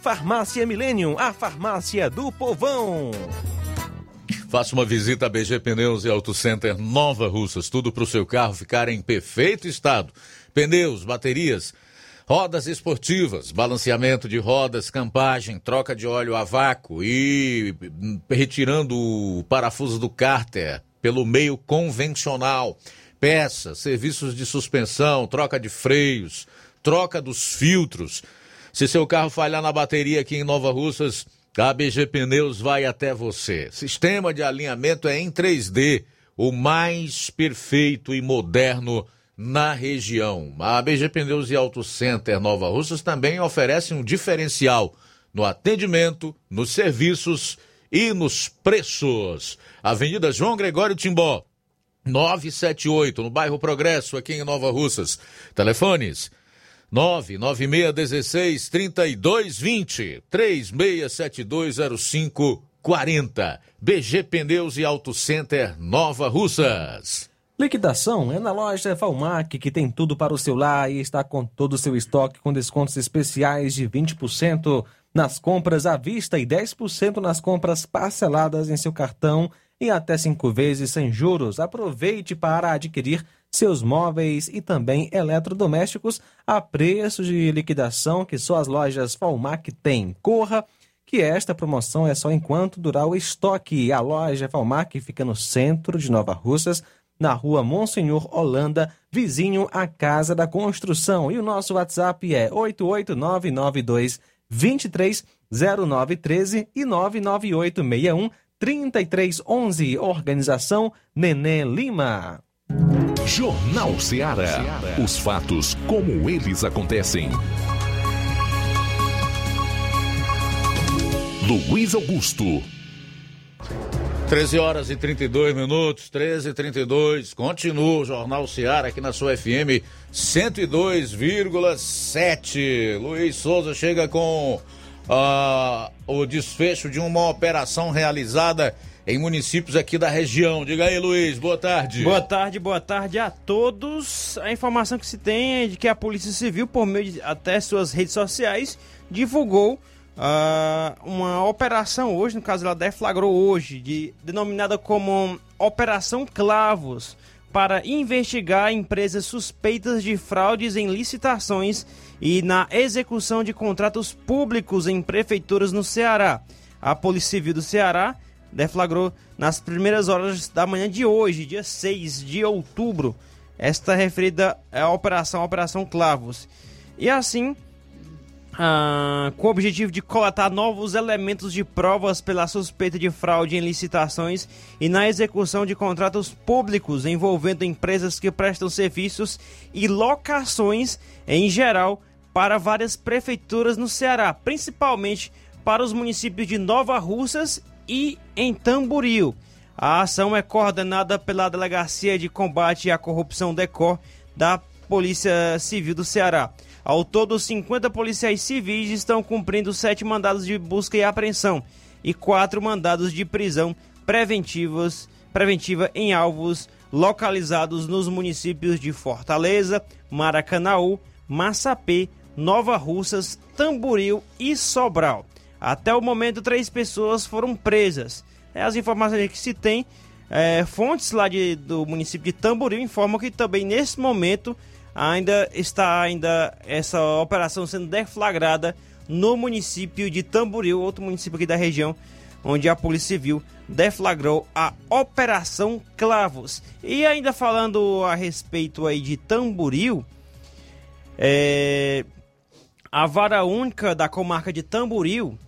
Farmácia Millennium, a farmácia do povão. Faça uma visita a BG Pneus e Auto Center Nova Russas. Tudo para o seu carro ficar em perfeito estado. Pneus, baterias, rodas esportivas, balanceamento de rodas, campagem, troca de óleo a vácuo e retirando o parafuso do cárter pelo meio convencional. Peças, serviços de suspensão, troca de freios, troca dos filtros. Se seu carro falhar na bateria aqui em Nova Russas, a BG Pneus vai até você. Sistema de alinhamento é em 3D, o mais perfeito e moderno na região. A BG Pneus e Auto Center Nova Russas também oferece um diferencial no atendimento, nos serviços e nos preços. Avenida João Gregório Timbó, 978, no bairro Progresso, aqui em Nova Russas. Telefones 99616 3220 36720540. BG Pneus e Auto Center Nova Russas. Liquidação é na loja Valmac, que tem tudo para o seu lar e está com todo o seu estoque com descontos especiais de 20% nas compras à vista e 10% nas compras parceladas em seu cartão e até cinco vezes sem juros. Aproveite para adquirir seus móveis e também eletrodomésticos a preço de liquidação que só as lojas Valmac têm. Corra! que esta promoção é só enquanto durar o estoque. A loja Valmac fica no centro de Nova Russas, na rua Monsenhor Holanda, vizinho à Casa da Construção. E o nosso WhatsApp é 88992 230913 e 99861 3311. Organização Nenê Lima. Jornal Ceará. Os fatos como eles acontecem. Luiz Augusto. 13 horas e 32 minutos, 13 e 32. Continua o Jornal Seara aqui na sua FM 102,7. Luiz Souza chega com ah, o desfecho de uma operação realizada em municípios aqui da região. Diga aí, Luiz, boa tarde. Boa tarde, boa tarde a todos. A informação que se tem é de que a Polícia Civil, por meio de até suas redes sociais, divulgou uh, uma operação hoje, no caso ela deflagrou hoje, de, denominada como Operação Clavos, para investigar empresas suspeitas de fraudes em licitações e na execução de contratos públicos em prefeituras no Ceará. A Polícia Civil do Ceará deflagrou nas primeiras horas da manhã de hoje, dia 6 de outubro, esta referida à operação, a Operação Clavos. E assim, ah, com o objetivo de coletar novos elementos de provas pela suspeita de fraude em licitações e na execução de contratos públicos envolvendo empresas que prestam serviços e locações em geral para várias prefeituras no Ceará, principalmente para os municípios de Nova Russas e em Tamboril. A ação é coordenada pela Delegacia de Combate à Corrupção DECOR da Polícia Civil do Ceará. Ao todo, 50 policiais civis estão cumprindo sete mandados de busca e apreensão e quatro mandados de prisão preventivos, preventiva em alvos localizados nos municípios de Fortaleza, Maracanaú, Massapê, Nova Russas, Tamboril e Sobral. Até o momento, três pessoas foram presas. É, as informações que se tem, é, fontes lá de, do município de Tamboril informam que também nesse momento ainda está ainda essa operação sendo deflagrada no município de Tamboril, outro município aqui da região, onde a Polícia Civil deflagrou a Operação Clavos. E ainda falando a respeito aí de Tamboril, é, a vara única da comarca de Tamboril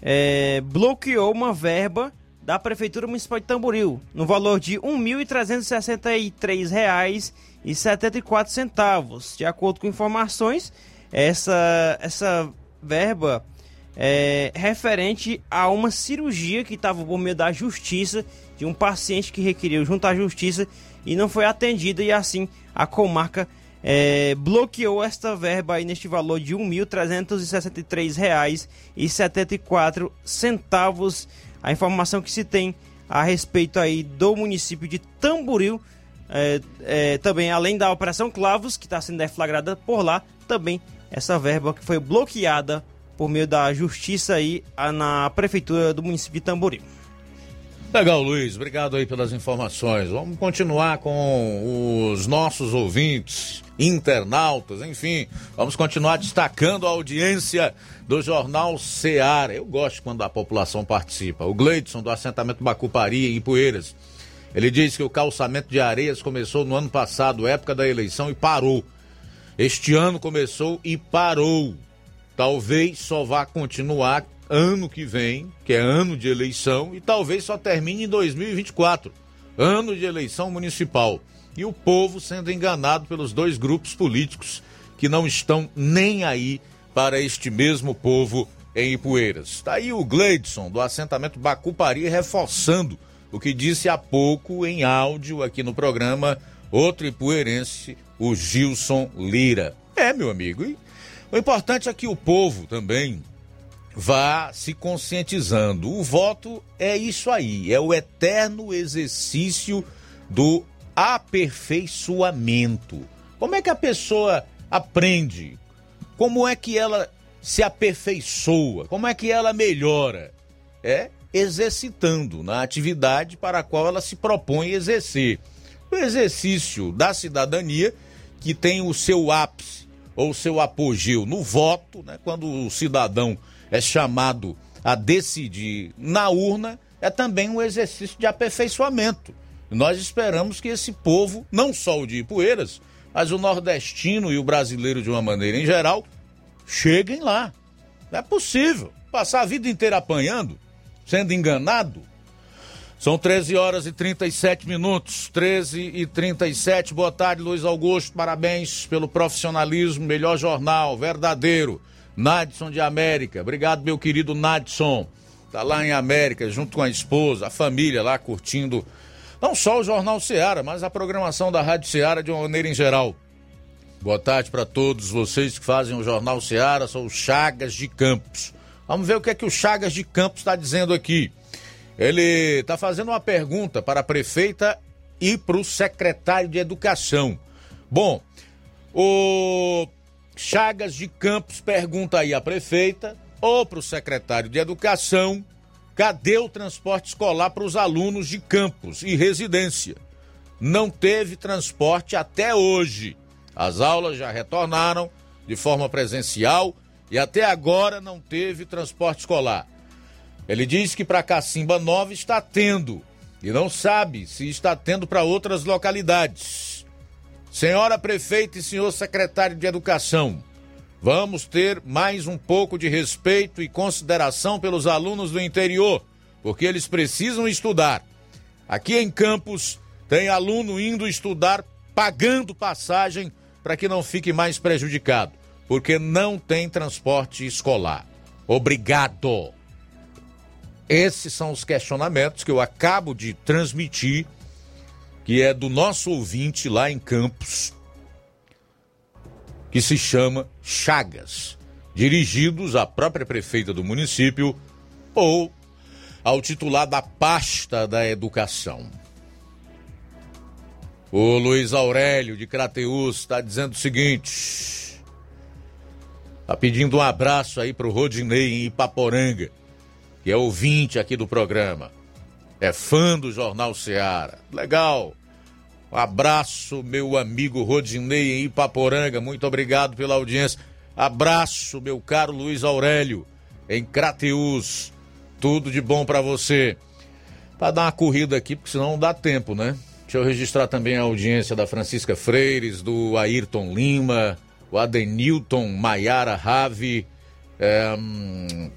é, bloqueou uma verba da Prefeitura Municipal de Tamboril no valor de R$ 1.363,74. De acordo com informações, essa, essa verba é referente a uma cirurgia que estava por meio da justiça de um paciente que requeriu junto à justiça e não foi atendida e assim a comarca é, bloqueou esta verba aí neste valor de R$ 1.363,74. A informação que se tem a respeito aí do município de Tamboril, é, é, também além da Operação Clavos, que está sendo deflagrada por lá, também essa verba que foi bloqueada por meio da justiça aí na prefeitura do município de Tamboril. Legal, Luiz. Obrigado aí pelas informações. Vamos continuar com os nossos ouvintes, internautas, enfim. Vamos continuar destacando a audiência do Jornal Seara. Eu gosto quando a população participa. O Gleidson, do assentamento Bacupari, em Poeiras. Ele diz que o calçamento de areias começou no ano passado, época da eleição, e parou. Este ano começou e parou. Talvez só vá continuar ano que vem, que é ano de eleição, e talvez só termine em 2024, ano de eleição municipal. E o povo sendo enganado pelos dois grupos políticos que não estão nem aí para este mesmo povo em Ipueiras. Está aí o Gleidson, do assentamento Bacupari, reforçando o que disse há pouco em áudio aqui no programa outro ipueirense, o Gilson Lira. É, meu amigo, e o importante é que o povo também vá se conscientizando. O voto é isso aí, é o eterno exercício do aperfeiçoamento. Como é que a pessoa aprende? Como é que ela se aperfeiçoa? Como é que ela melhora? É exercitando na atividade para a qual ela se propõe exercer. O exercício da cidadania, que tem o seu ápice ou seu apogeu no voto, né? quando o cidadão é chamado a decidir na urna, é também um exercício de aperfeiçoamento. Nós esperamos que esse povo, não só o de Ipueiras, mas o nordestino e o brasileiro de uma maneira em geral, cheguem lá. Não é possível passar a vida inteira apanhando, sendo enganado. São 13 horas e 37 minutos, 13 e 37. Boa tarde, Luiz Augusto. Parabéns pelo profissionalismo, melhor jornal, verdadeiro. Nadson de América. Obrigado, meu querido Nadson. Tá lá em América, junto com a esposa, a família lá curtindo não só o Jornal Seara, mas a programação da Rádio Seara de uma maneira em geral. Boa tarde para todos vocês que fazem o Jornal Seara, sou o Chagas de Campos. Vamos ver o que é que o Chagas de Campos está dizendo aqui. Ele está fazendo uma pergunta para a prefeita e para o secretário de Educação. Bom, o Chagas de Campos pergunta aí à prefeita ou para o secretário de Educação cadê o transporte escolar para os alunos de campus e residência. Não teve transporte até hoje. As aulas já retornaram de forma presencial e até agora não teve transporte escolar. Ele diz que para Cacimba Nova está tendo e não sabe se está tendo para outras localidades. Senhora prefeita e senhor secretário de Educação, vamos ter mais um pouco de respeito e consideração pelos alunos do interior, porque eles precisam estudar. Aqui em Campos tem aluno indo estudar pagando passagem para que não fique mais prejudicado, porque não tem transporte escolar. Obrigado. Esses são os questionamentos que eu acabo de transmitir, que é do nosso ouvinte lá em Campos, que se chama Chagas, dirigidos à própria prefeita do município ou ao titular da pasta da educação. O Luiz Aurélio de Crateus está dizendo o seguinte: está pedindo um abraço aí para o Rodinei em Ipaporanga, que é ouvinte aqui do programa, é fã do Jornal Seara. Legal. Um abraço, meu amigo Rodinei em Ipaporanga, muito obrigado pela audiência. Abraço, meu caro Luiz Aurélio, em Crateus. Tudo de bom para você. Para dar uma corrida aqui, porque senão não dá tempo, né? Deixa eu registrar também a audiência da Francisca Freires, do Ayrton Lima, o Adenilton Maiara Rave, é, hum,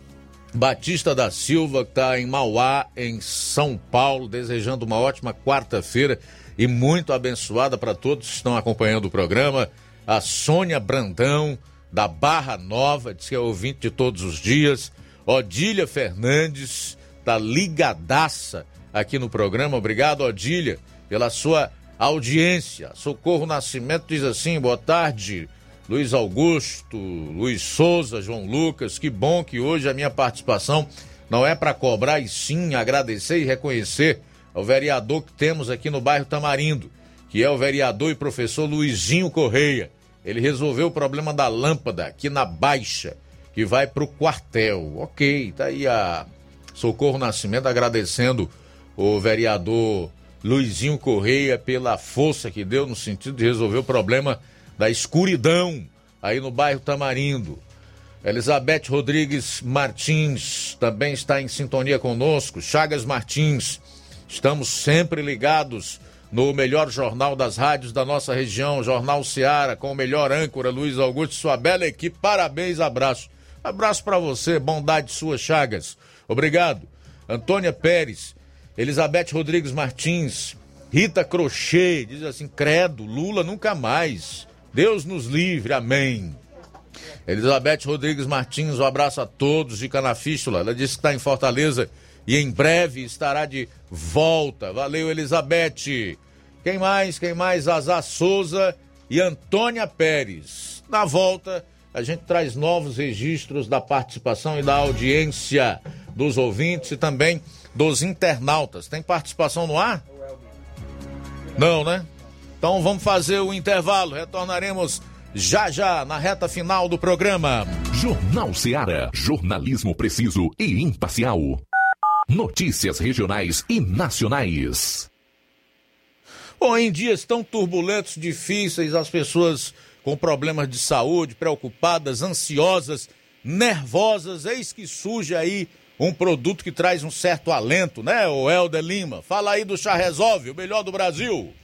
Batista da Silva, que está em Mauá, em São Paulo, desejando uma ótima quarta-feira e muito abençoada para todos que estão acompanhando o programa. A Sônia Brandão, da Barra Nova, diz que é ouvinte de todos os dias. Odília Fernandes, da Ligadaça, aqui no programa. Obrigado, Odília pela sua audiência. Socorro Nascimento diz assim: boa tarde, Luiz Augusto, Luiz Souza, João Lucas. Que bom que hoje a minha participação não é para cobrar e sim agradecer e reconhecer ao vereador que temos aqui no bairro Tamarindo, que é o vereador e professor Luizinho Correia. Ele resolveu o problema da lâmpada aqui na Baixa, que vai para o quartel. Ok, tá aí a Socorro Nascimento agradecendo o vereador Luizinho Correia pela força que deu no sentido de resolver o problema da escuridão aí no bairro Tamarindo. Elizabeth Rodrigues Martins também está em sintonia conosco. Chagas Martins, estamos sempre ligados no melhor jornal das rádios da nossa região, Jornal Seara, com o melhor âncora, Luiz Augusto, sua bela equipe. Parabéns, abraço. Abraço para você, bondade sua, Chagas. Obrigado. Antônia Pérez, Elizabeth Rodrigues Martins, Rita Crochê, diz assim: Credo, Lula nunca mais. Deus nos livre, amém. Elizabeth Rodrigues Martins, um abraço a todos de Canafístula. Ela disse que está em Fortaleza e em breve estará de volta. Valeu, Elizabeth. Quem mais? Quem mais? Azar Souza e Antônia Pérez. Na volta, a gente traz novos registros da participação e da audiência dos ouvintes e também dos internautas. Tem participação no ar? Não, né? Então vamos fazer o intervalo. Retornaremos já já na reta final do programa. Jornal Seara. Jornalismo preciso e imparcial. Notícias regionais e nacionais. Bom, em dias tão turbulentos, difíceis, as pessoas com problemas de saúde, preocupadas, ansiosas, nervosas, eis que surge aí um produto que traz um certo alento, né, o Helder Lima? Fala aí do Chá Resolve, o melhor do Brasil.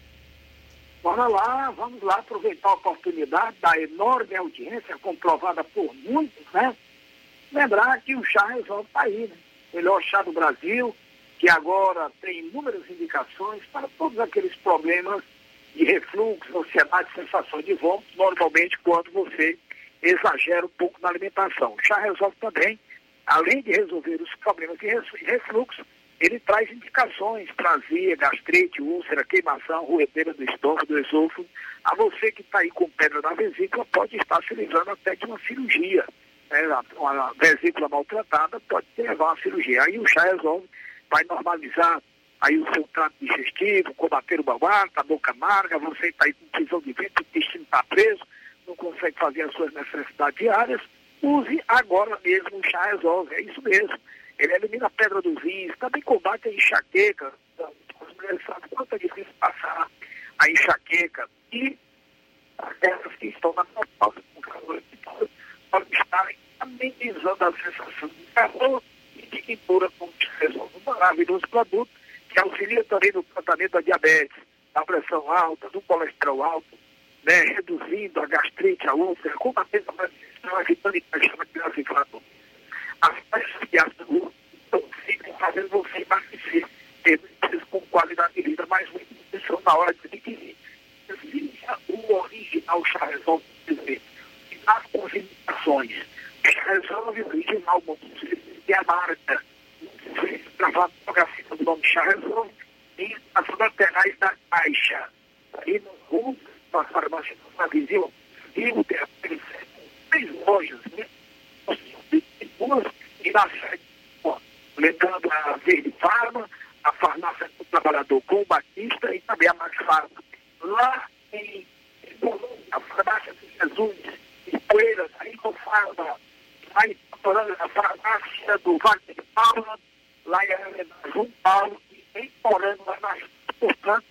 Bora lá, vamos lá aproveitar a oportunidade da enorme audiência comprovada por muitos, né? Lembrar que o chá resolve está aí, né? Melhor chá do Brasil, que agora tem inúmeras indicações para todos aqueles problemas de refluxo, ansiedade, sensação de vômito, normalmente quando você exagera um pouco na alimentação. O chá resolve também além de resolver os problemas de refluxo, ele traz indicações para azia, gastrite, úlcera, queimação, ruedeira do estômago, do esôfago. A você que está aí com pedra na vesícula pode estar se livrando até de uma cirurgia. Né? Uma vesícula maltratada pode levar a cirurgia. Aí o chá resolve vai normalizar aí o seu trato digestivo, combater o babado, a boca amarga, você está aí com prisão de ventre, o intestino está preso, não consegue fazer as suas necessidades diárias, use agora mesmo o chá resolve, é isso mesmo. Ele elimina a pedra dos rins, também combate a enxaqueca, as mulheres sabem quanto é difícil passar a enxaqueca e aquelas que estão na pausa com calor podem estar amenizando a sensação de calor e de quentura com. Um maravilhoso produto que auxilia também no tratamento da diabetes, da pressão alta, do colesterol alto, né, reduzindo a gastrite, a úlcera, combatendo a maldição, evitando a inflamatória. As taxas de ácido ficam fazendo você emagrecer, tendo com qualidade de vida, mas muita nutrição na hora de adquirir. Veja o original resolve dizer, e nas concentrações, chá resolve o original, e a marca, gravado fotografia do nome resolve, e as laterais da caixa. Aí no rumo, na farmácia na visão, digo, tem três lojas, né? E na sede, lembrando a Verde Farma, a farmácia do trabalhador com o Batista e também a Max Farma. Lá em a farmácia de Jesus, Poeiras, aí com Farma, lá em a farmácia do Wagner de Paula, lá em Arena João Paulo, e em Porano, lá na portanto,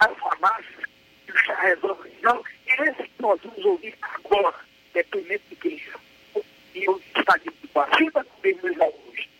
as farmácias que o chá e esse que nós vamos ouvir agora, depoimento de quem e eu está de Guacima, também Luiz Augusto.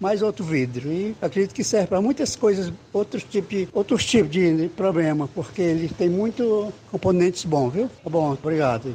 mais outro vidro. E acredito que serve para muitas coisas, outros tipos, outros tipos de problema, porque ele tem muito componentes bons, viu? Tá bom, obrigado.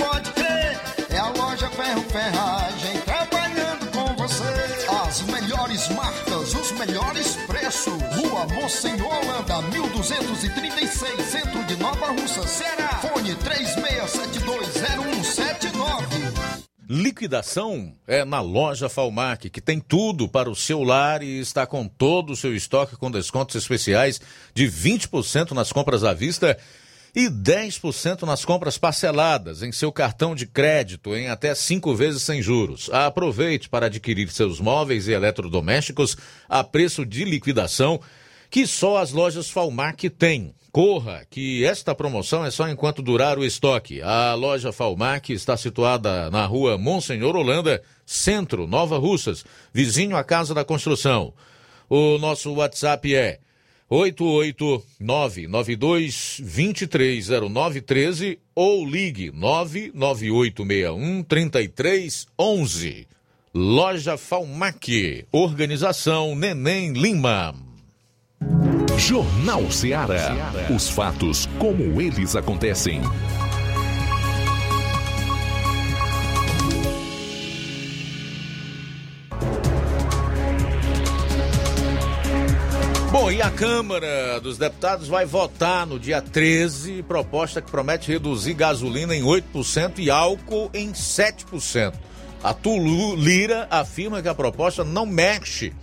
Rua Monsenhor Holanda, 1236, centro de Nova Russa, Ceará. Fone 36720179. Liquidação é na loja Falmac, que tem tudo para o seu lar e está com todo o seu estoque com descontos especiais de 20% nas compras à vista e 10% nas compras parceladas em seu cartão de crédito em até cinco vezes sem juros. Aproveite para adquirir seus móveis e eletrodomésticos a preço de liquidação que só as lojas Falmac têm. Corra, que esta promoção é só enquanto durar o estoque. A loja Falmac está situada na rua Monsenhor Holanda, Centro, Nova Russas, vizinho à Casa da Construção. O nosso WhatsApp é 88992230913 ou ligue 998613311. Loja Falmac. Organização Neném Lima. Jornal Ceará. Os fatos como eles acontecem. Bom, e a Câmara dos Deputados vai votar no dia 13 proposta que promete reduzir gasolina em 8% e álcool em 7%. A Tulu Lira afirma que a proposta não mexe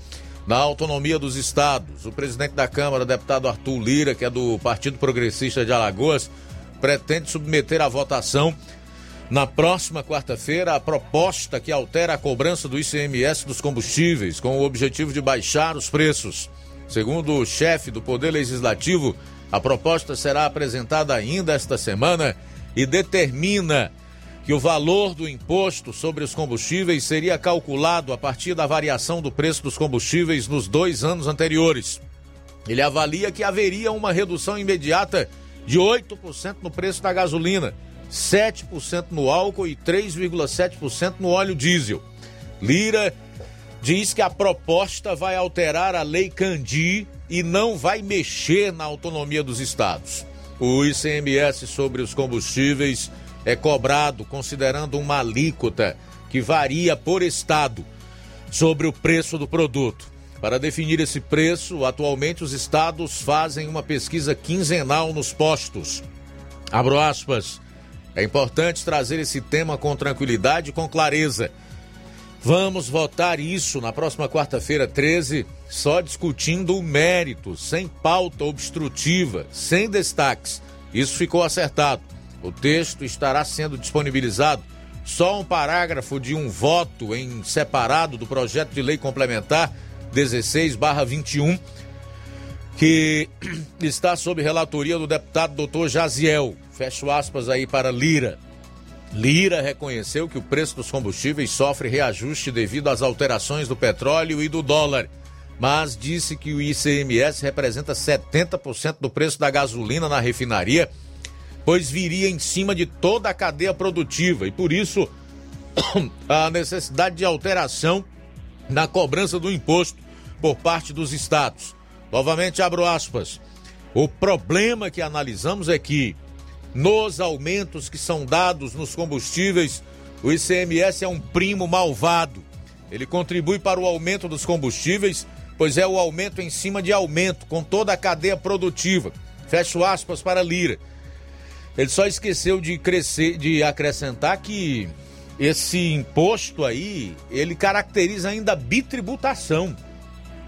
na autonomia dos estados. O presidente da Câmara, deputado Arthur Lira, que é do Partido Progressista de Alagoas, pretende submeter à votação na próxima quarta-feira a proposta que altera a cobrança do ICMS dos combustíveis com o objetivo de baixar os preços. Segundo o chefe do Poder Legislativo, a proposta será apresentada ainda esta semana e determina que o valor do imposto sobre os combustíveis seria calculado a partir da variação do preço dos combustíveis nos dois anos anteriores. Ele avalia que haveria uma redução imediata de 8% no preço da gasolina, 7% no álcool e 3,7% no óleo diesel. Lira diz que a proposta vai alterar a Lei Candi e não vai mexer na autonomia dos estados. O ICMS sobre os combustíveis é cobrado considerando uma alíquota que varia por estado sobre o preço do produto. Para definir esse preço, atualmente os estados fazem uma pesquisa quinzenal nos postos. Abro aspas. É importante trazer esse tema com tranquilidade e com clareza. Vamos votar isso na próxima quarta-feira, 13, só discutindo o mérito, sem pauta obstrutiva, sem destaques. Isso ficou acertado. O texto estará sendo disponibilizado só um parágrafo de um voto em separado do projeto de lei complementar 16/21 que está sob relatoria do deputado doutor Jaziel. Fecho aspas aí para Lira. Lira reconheceu que o preço dos combustíveis sofre reajuste devido às alterações do petróleo e do dólar, mas disse que o ICMS representa 70% do preço da gasolina na refinaria, pois viria em cima de toda a cadeia produtiva e por isso a necessidade de alteração na cobrança do imposto por parte dos estados. Novamente abro aspas. O problema que analisamos é que nos aumentos que são dados nos combustíveis, o ICMS é um primo malvado. Ele contribui para o aumento dos combustíveis, pois é o aumento em cima de aumento, com toda a cadeia produtiva. Fecho aspas para Lira. Ele só esqueceu de crescer, de acrescentar que esse imposto aí, ele caracteriza ainda a bitributação,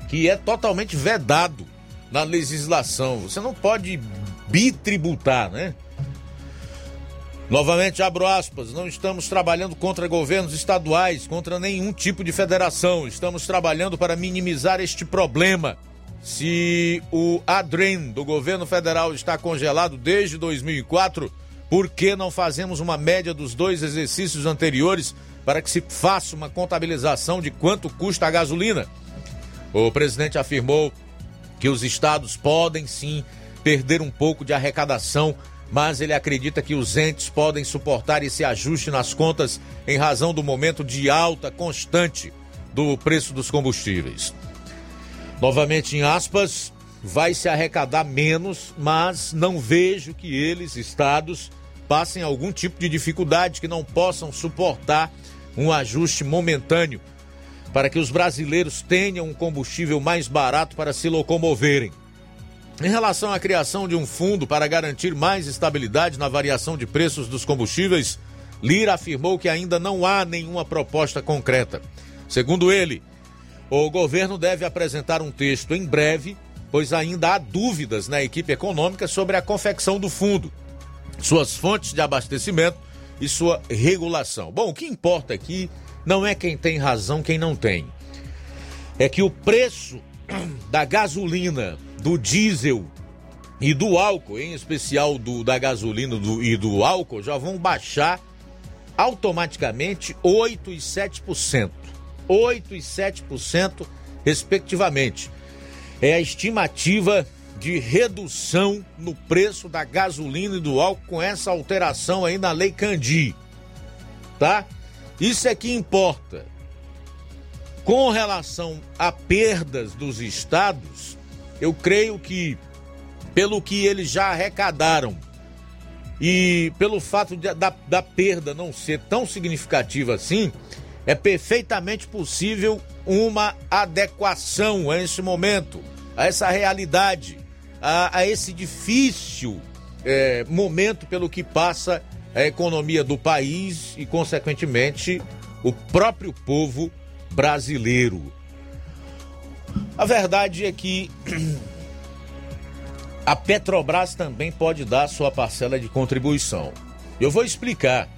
que é totalmente vedado na legislação. Você não pode bitributar, né? Novamente abro aspas, não estamos trabalhando contra governos estaduais, contra nenhum tipo de federação. Estamos trabalhando para minimizar este problema. Se o ADREN do governo federal está congelado desde 2004, por que não fazemos uma média dos dois exercícios anteriores para que se faça uma contabilização de quanto custa a gasolina? O presidente afirmou que os estados podem sim perder um pouco de arrecadação, mas ele acredita que os entes podem suportar esse ajuste nas contas em razão do momento de alta constante do preço dos combustíveis. Novamente em aspas, vai se arrecadar menos, mas não vejo que eles, estados, passem algum tipo de dificuldade que não possam suportar um ajuste momentâneo para que os brasileiros tenham um combustível mais barato para se locomoverem. Em relação à criação de um fundo para garantir mais estabilidade na variação de preços dos combustíveis, Lira afirmou que ainda não há nenhuma proposta concreta. Segundo ele, o governo deve apresentar um texto em breve, pois ainda há dúvidas na equipe econômica sobre a confecção do fundo, suas fontes de abastecimento e sua regulação. Bom, o que importa aqui não é quem tem razão, quem não tem. É que o preço da gasolina, do diesel e do álcool, em especial do, da gasolina do, e do álcool, já vão baixar automaticamente 8 e 7%. 8 e 7%, respectivamente. É a estimativa de redução no preço da gasolina e do álcool com essa alteração aí na Lei Candi. Tá? Isso é que importa. Com relação a perdas dos estados, eu creio que, pelo que eles já arrecadaram e pelo fato de, da, da perda não ser tão significativa assim, é perfeitamente possível uma adequação a esse momento, a essa realidade, a, a esse difícil é, momento pelo que passa a economia do país e, consequentemente, o próprio povo brasileiro. A verdade é que a Petrobras também pode dar sua parcela de contribuição. Eu vou explicar.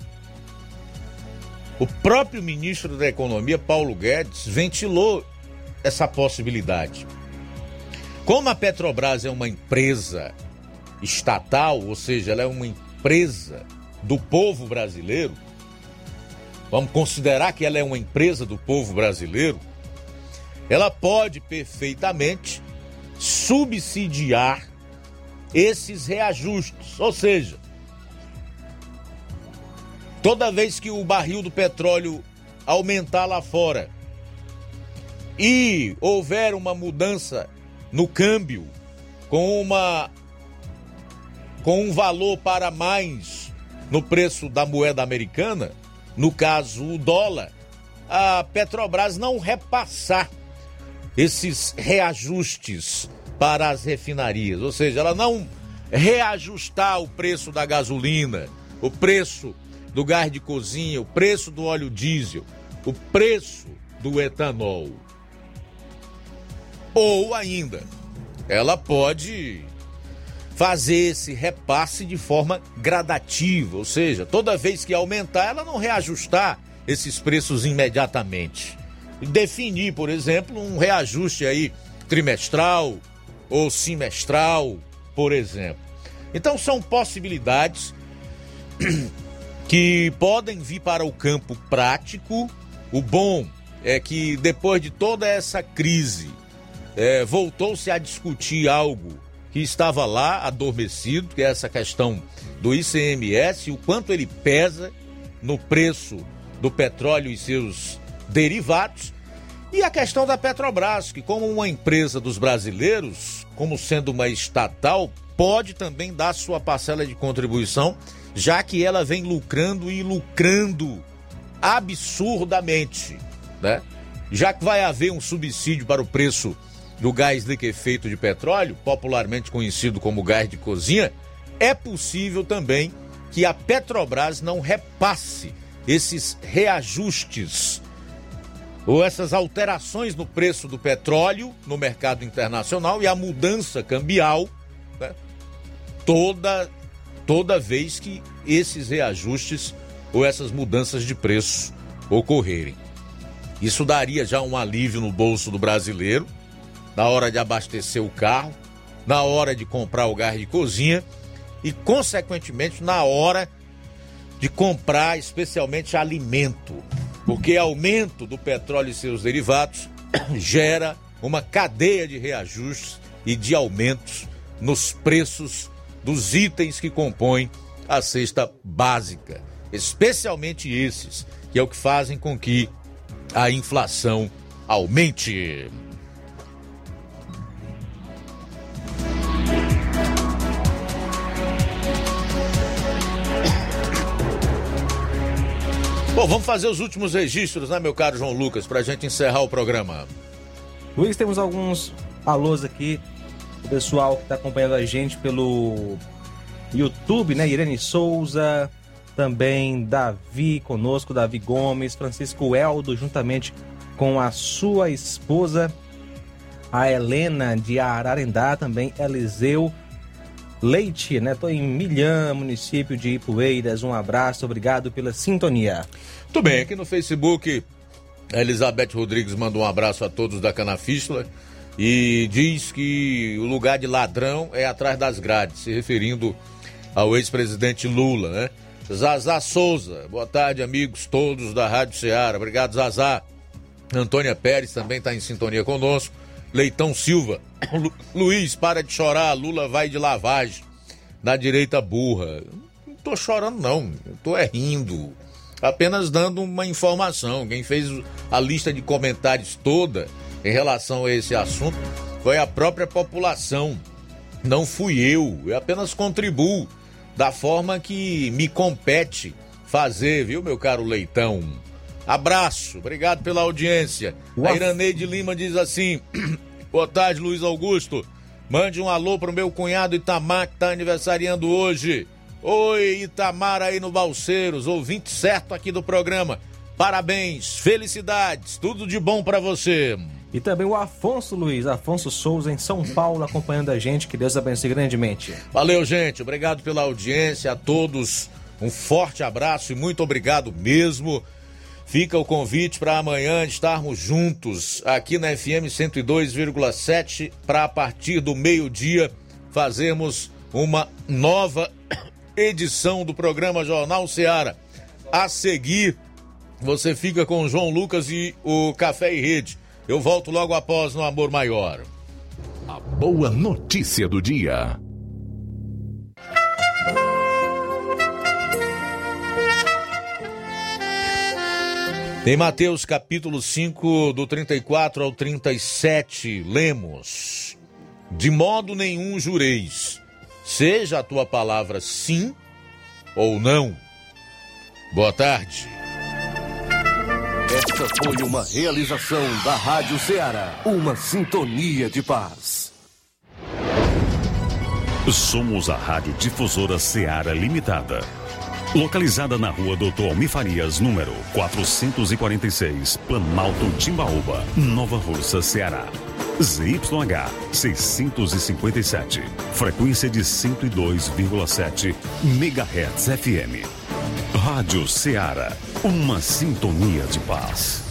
O próprio ministro da Economia, Paulo Guedes, ventilou essa possibilidade. Como a Petrobras é uma empresa estatal, ou seja, ela é uma empresa do povo brasileiro, vamos considerar que ela é uma empresa do povo brasileiro, ela pode perfeitamente subsidiar esses reajustes. Ou seja, toda vez que o barril do petróleo aumentar lá fora e houver uma mudança no câmbio com uma com um valor para mais no preço da moeda americana, no caso o dólar, a Petrobras não repassar esses reajustes para as refinarias, ou seja, ela não reajustar o preço da gasolina, o preço do gás de cozinha, o preço do óleo diesel, o preço do etanol. Ou ainda, ela pode fazer esse repasse de forma gradativa, ou seja, toda vez que aumentar, ela não reajustar esses preços imediatamente definir, por exemplo, um reajuste aí trimestral ou semestral, por exemplo. Então são possibilidades que podem vir para o campo prático. O bom é que depois de toda essa crise, é, voltou-se a discutir algo que estava lá adormecido, que é essa questão do ICMS, o quanto ele pesa no preço do petróleo e seus derivados. E a questão da Petrobras, que como uma empresa dos brasileiros, como sendo uma estatal, pode também dar sua parcela de contribuição, já que ela vem lucrando e lucrando absurdamente, né? Já que vai haver um subsídio para o preço do gás liquefeito de petróleo, popularmente conhecido como gás de cozinha, é possível também que a Petrobras não repasse esses reajustes ou essas alterações no preço do petróleo no mercado internacional e a mudança cambial né, toda, toda vez que esses reajustes ou essas mudanças de preço ocorrerem. Isso daria já um alívio no bolso do brasileiro na hora de abastecer o carro, na hora de comprar o gás de cozinha e, consequentemente, na hora de comprar especialmente alimento porque aumento do petróleo e seus derivados gera uma cadeia de reajustes e de aumentos nos preços dos itens que compõem a cesta básica, especialmente esses, que é o que fazem com que a inflação aumente. Bom, vamos fazer os últimos registros, né, meu caro João Lucas, para a gente encerrar o programa. Luiz, temos alguns alôs aqui, o pessoal que está acompanhando a gente pelo YouTube, né? Irene Souza, também Davi conosco, Davi Gomes, Francisco Eldo, juntamente com a sua esposa, a Helena de Ararendá, também Eliseu Leite, né? Tô em Milhã, município de Ipueiras. Um abraço, obrigado pela sintonia. Tudo bem, aqui no Facebook, a Elizabeth Rodrigues manda um abraço a todos da Canafístula e diz que o lugar de ladrão é atrás das grades, se referindo ao ex-presidente Lula, né? Zazá Souza, boa tarde, amigos todos da Rádio Ceará. Obrigado, Zazá. Antônia Pérez também está em sintonia conosco. Leitão Silva. Lu, Luiz, para de chorar, Lula vai de lavagem. Na direita burra. Não tô chorando, não. Eu tô é rindo. Apenas dando uma informação. Quem fez a lista de comentários toda em relação a esse assunto foi a própria população. Não fui eu. Eu apenas contribuo da forma que me compete fazer, viu, meu caro Leitão? Abraço, obrigado pela audiência. A Iraneide Lima diz assim: Boa tarde, Luiz Augusto. Mande um alô pro meu cunhado Itamar, que tá aniversariando hoje. Oi, Itamar aí no Balseiros, ouvinte certo aqui do programa. Parabéns, felicidades, tudo de bom para você. E também o Afonso Luiz, Afonso Souza, em São Paulo, acompanhando a gente. Que Deus abençoe grandemente. Valeu, gente. Obrigado pela audiência. A todos um forte abraço e muito obrigado mesmo. Fica o convite para amanhã estarmos juntos aqui na FM 102,7 para a partir do meio-dia fazermos uma nova edição do programa Jornal Seara. A seguir, você fica com o João Lucas e o Café e Rede. Eu volto logo após no Amor Maior. A boa notícia do dia. Em Mateus capítulo 5, do 34 ao 37, lemos: De modo nenhum jureis, seja a tua palavra sim ou não. Boa tarde. Esta foi uma realização da Rádio Ceará, uma sintonia de paz. Somos a Rádio Difusora Ceará Limitada. Localizada na rua Doutor Almir Farias, número 446, Planalto Timbaúba, Nova Russa, Ceará. ZYH 657, frequência de 102,7 MHz FM. Rádio Ceará, uma sintonia de paz.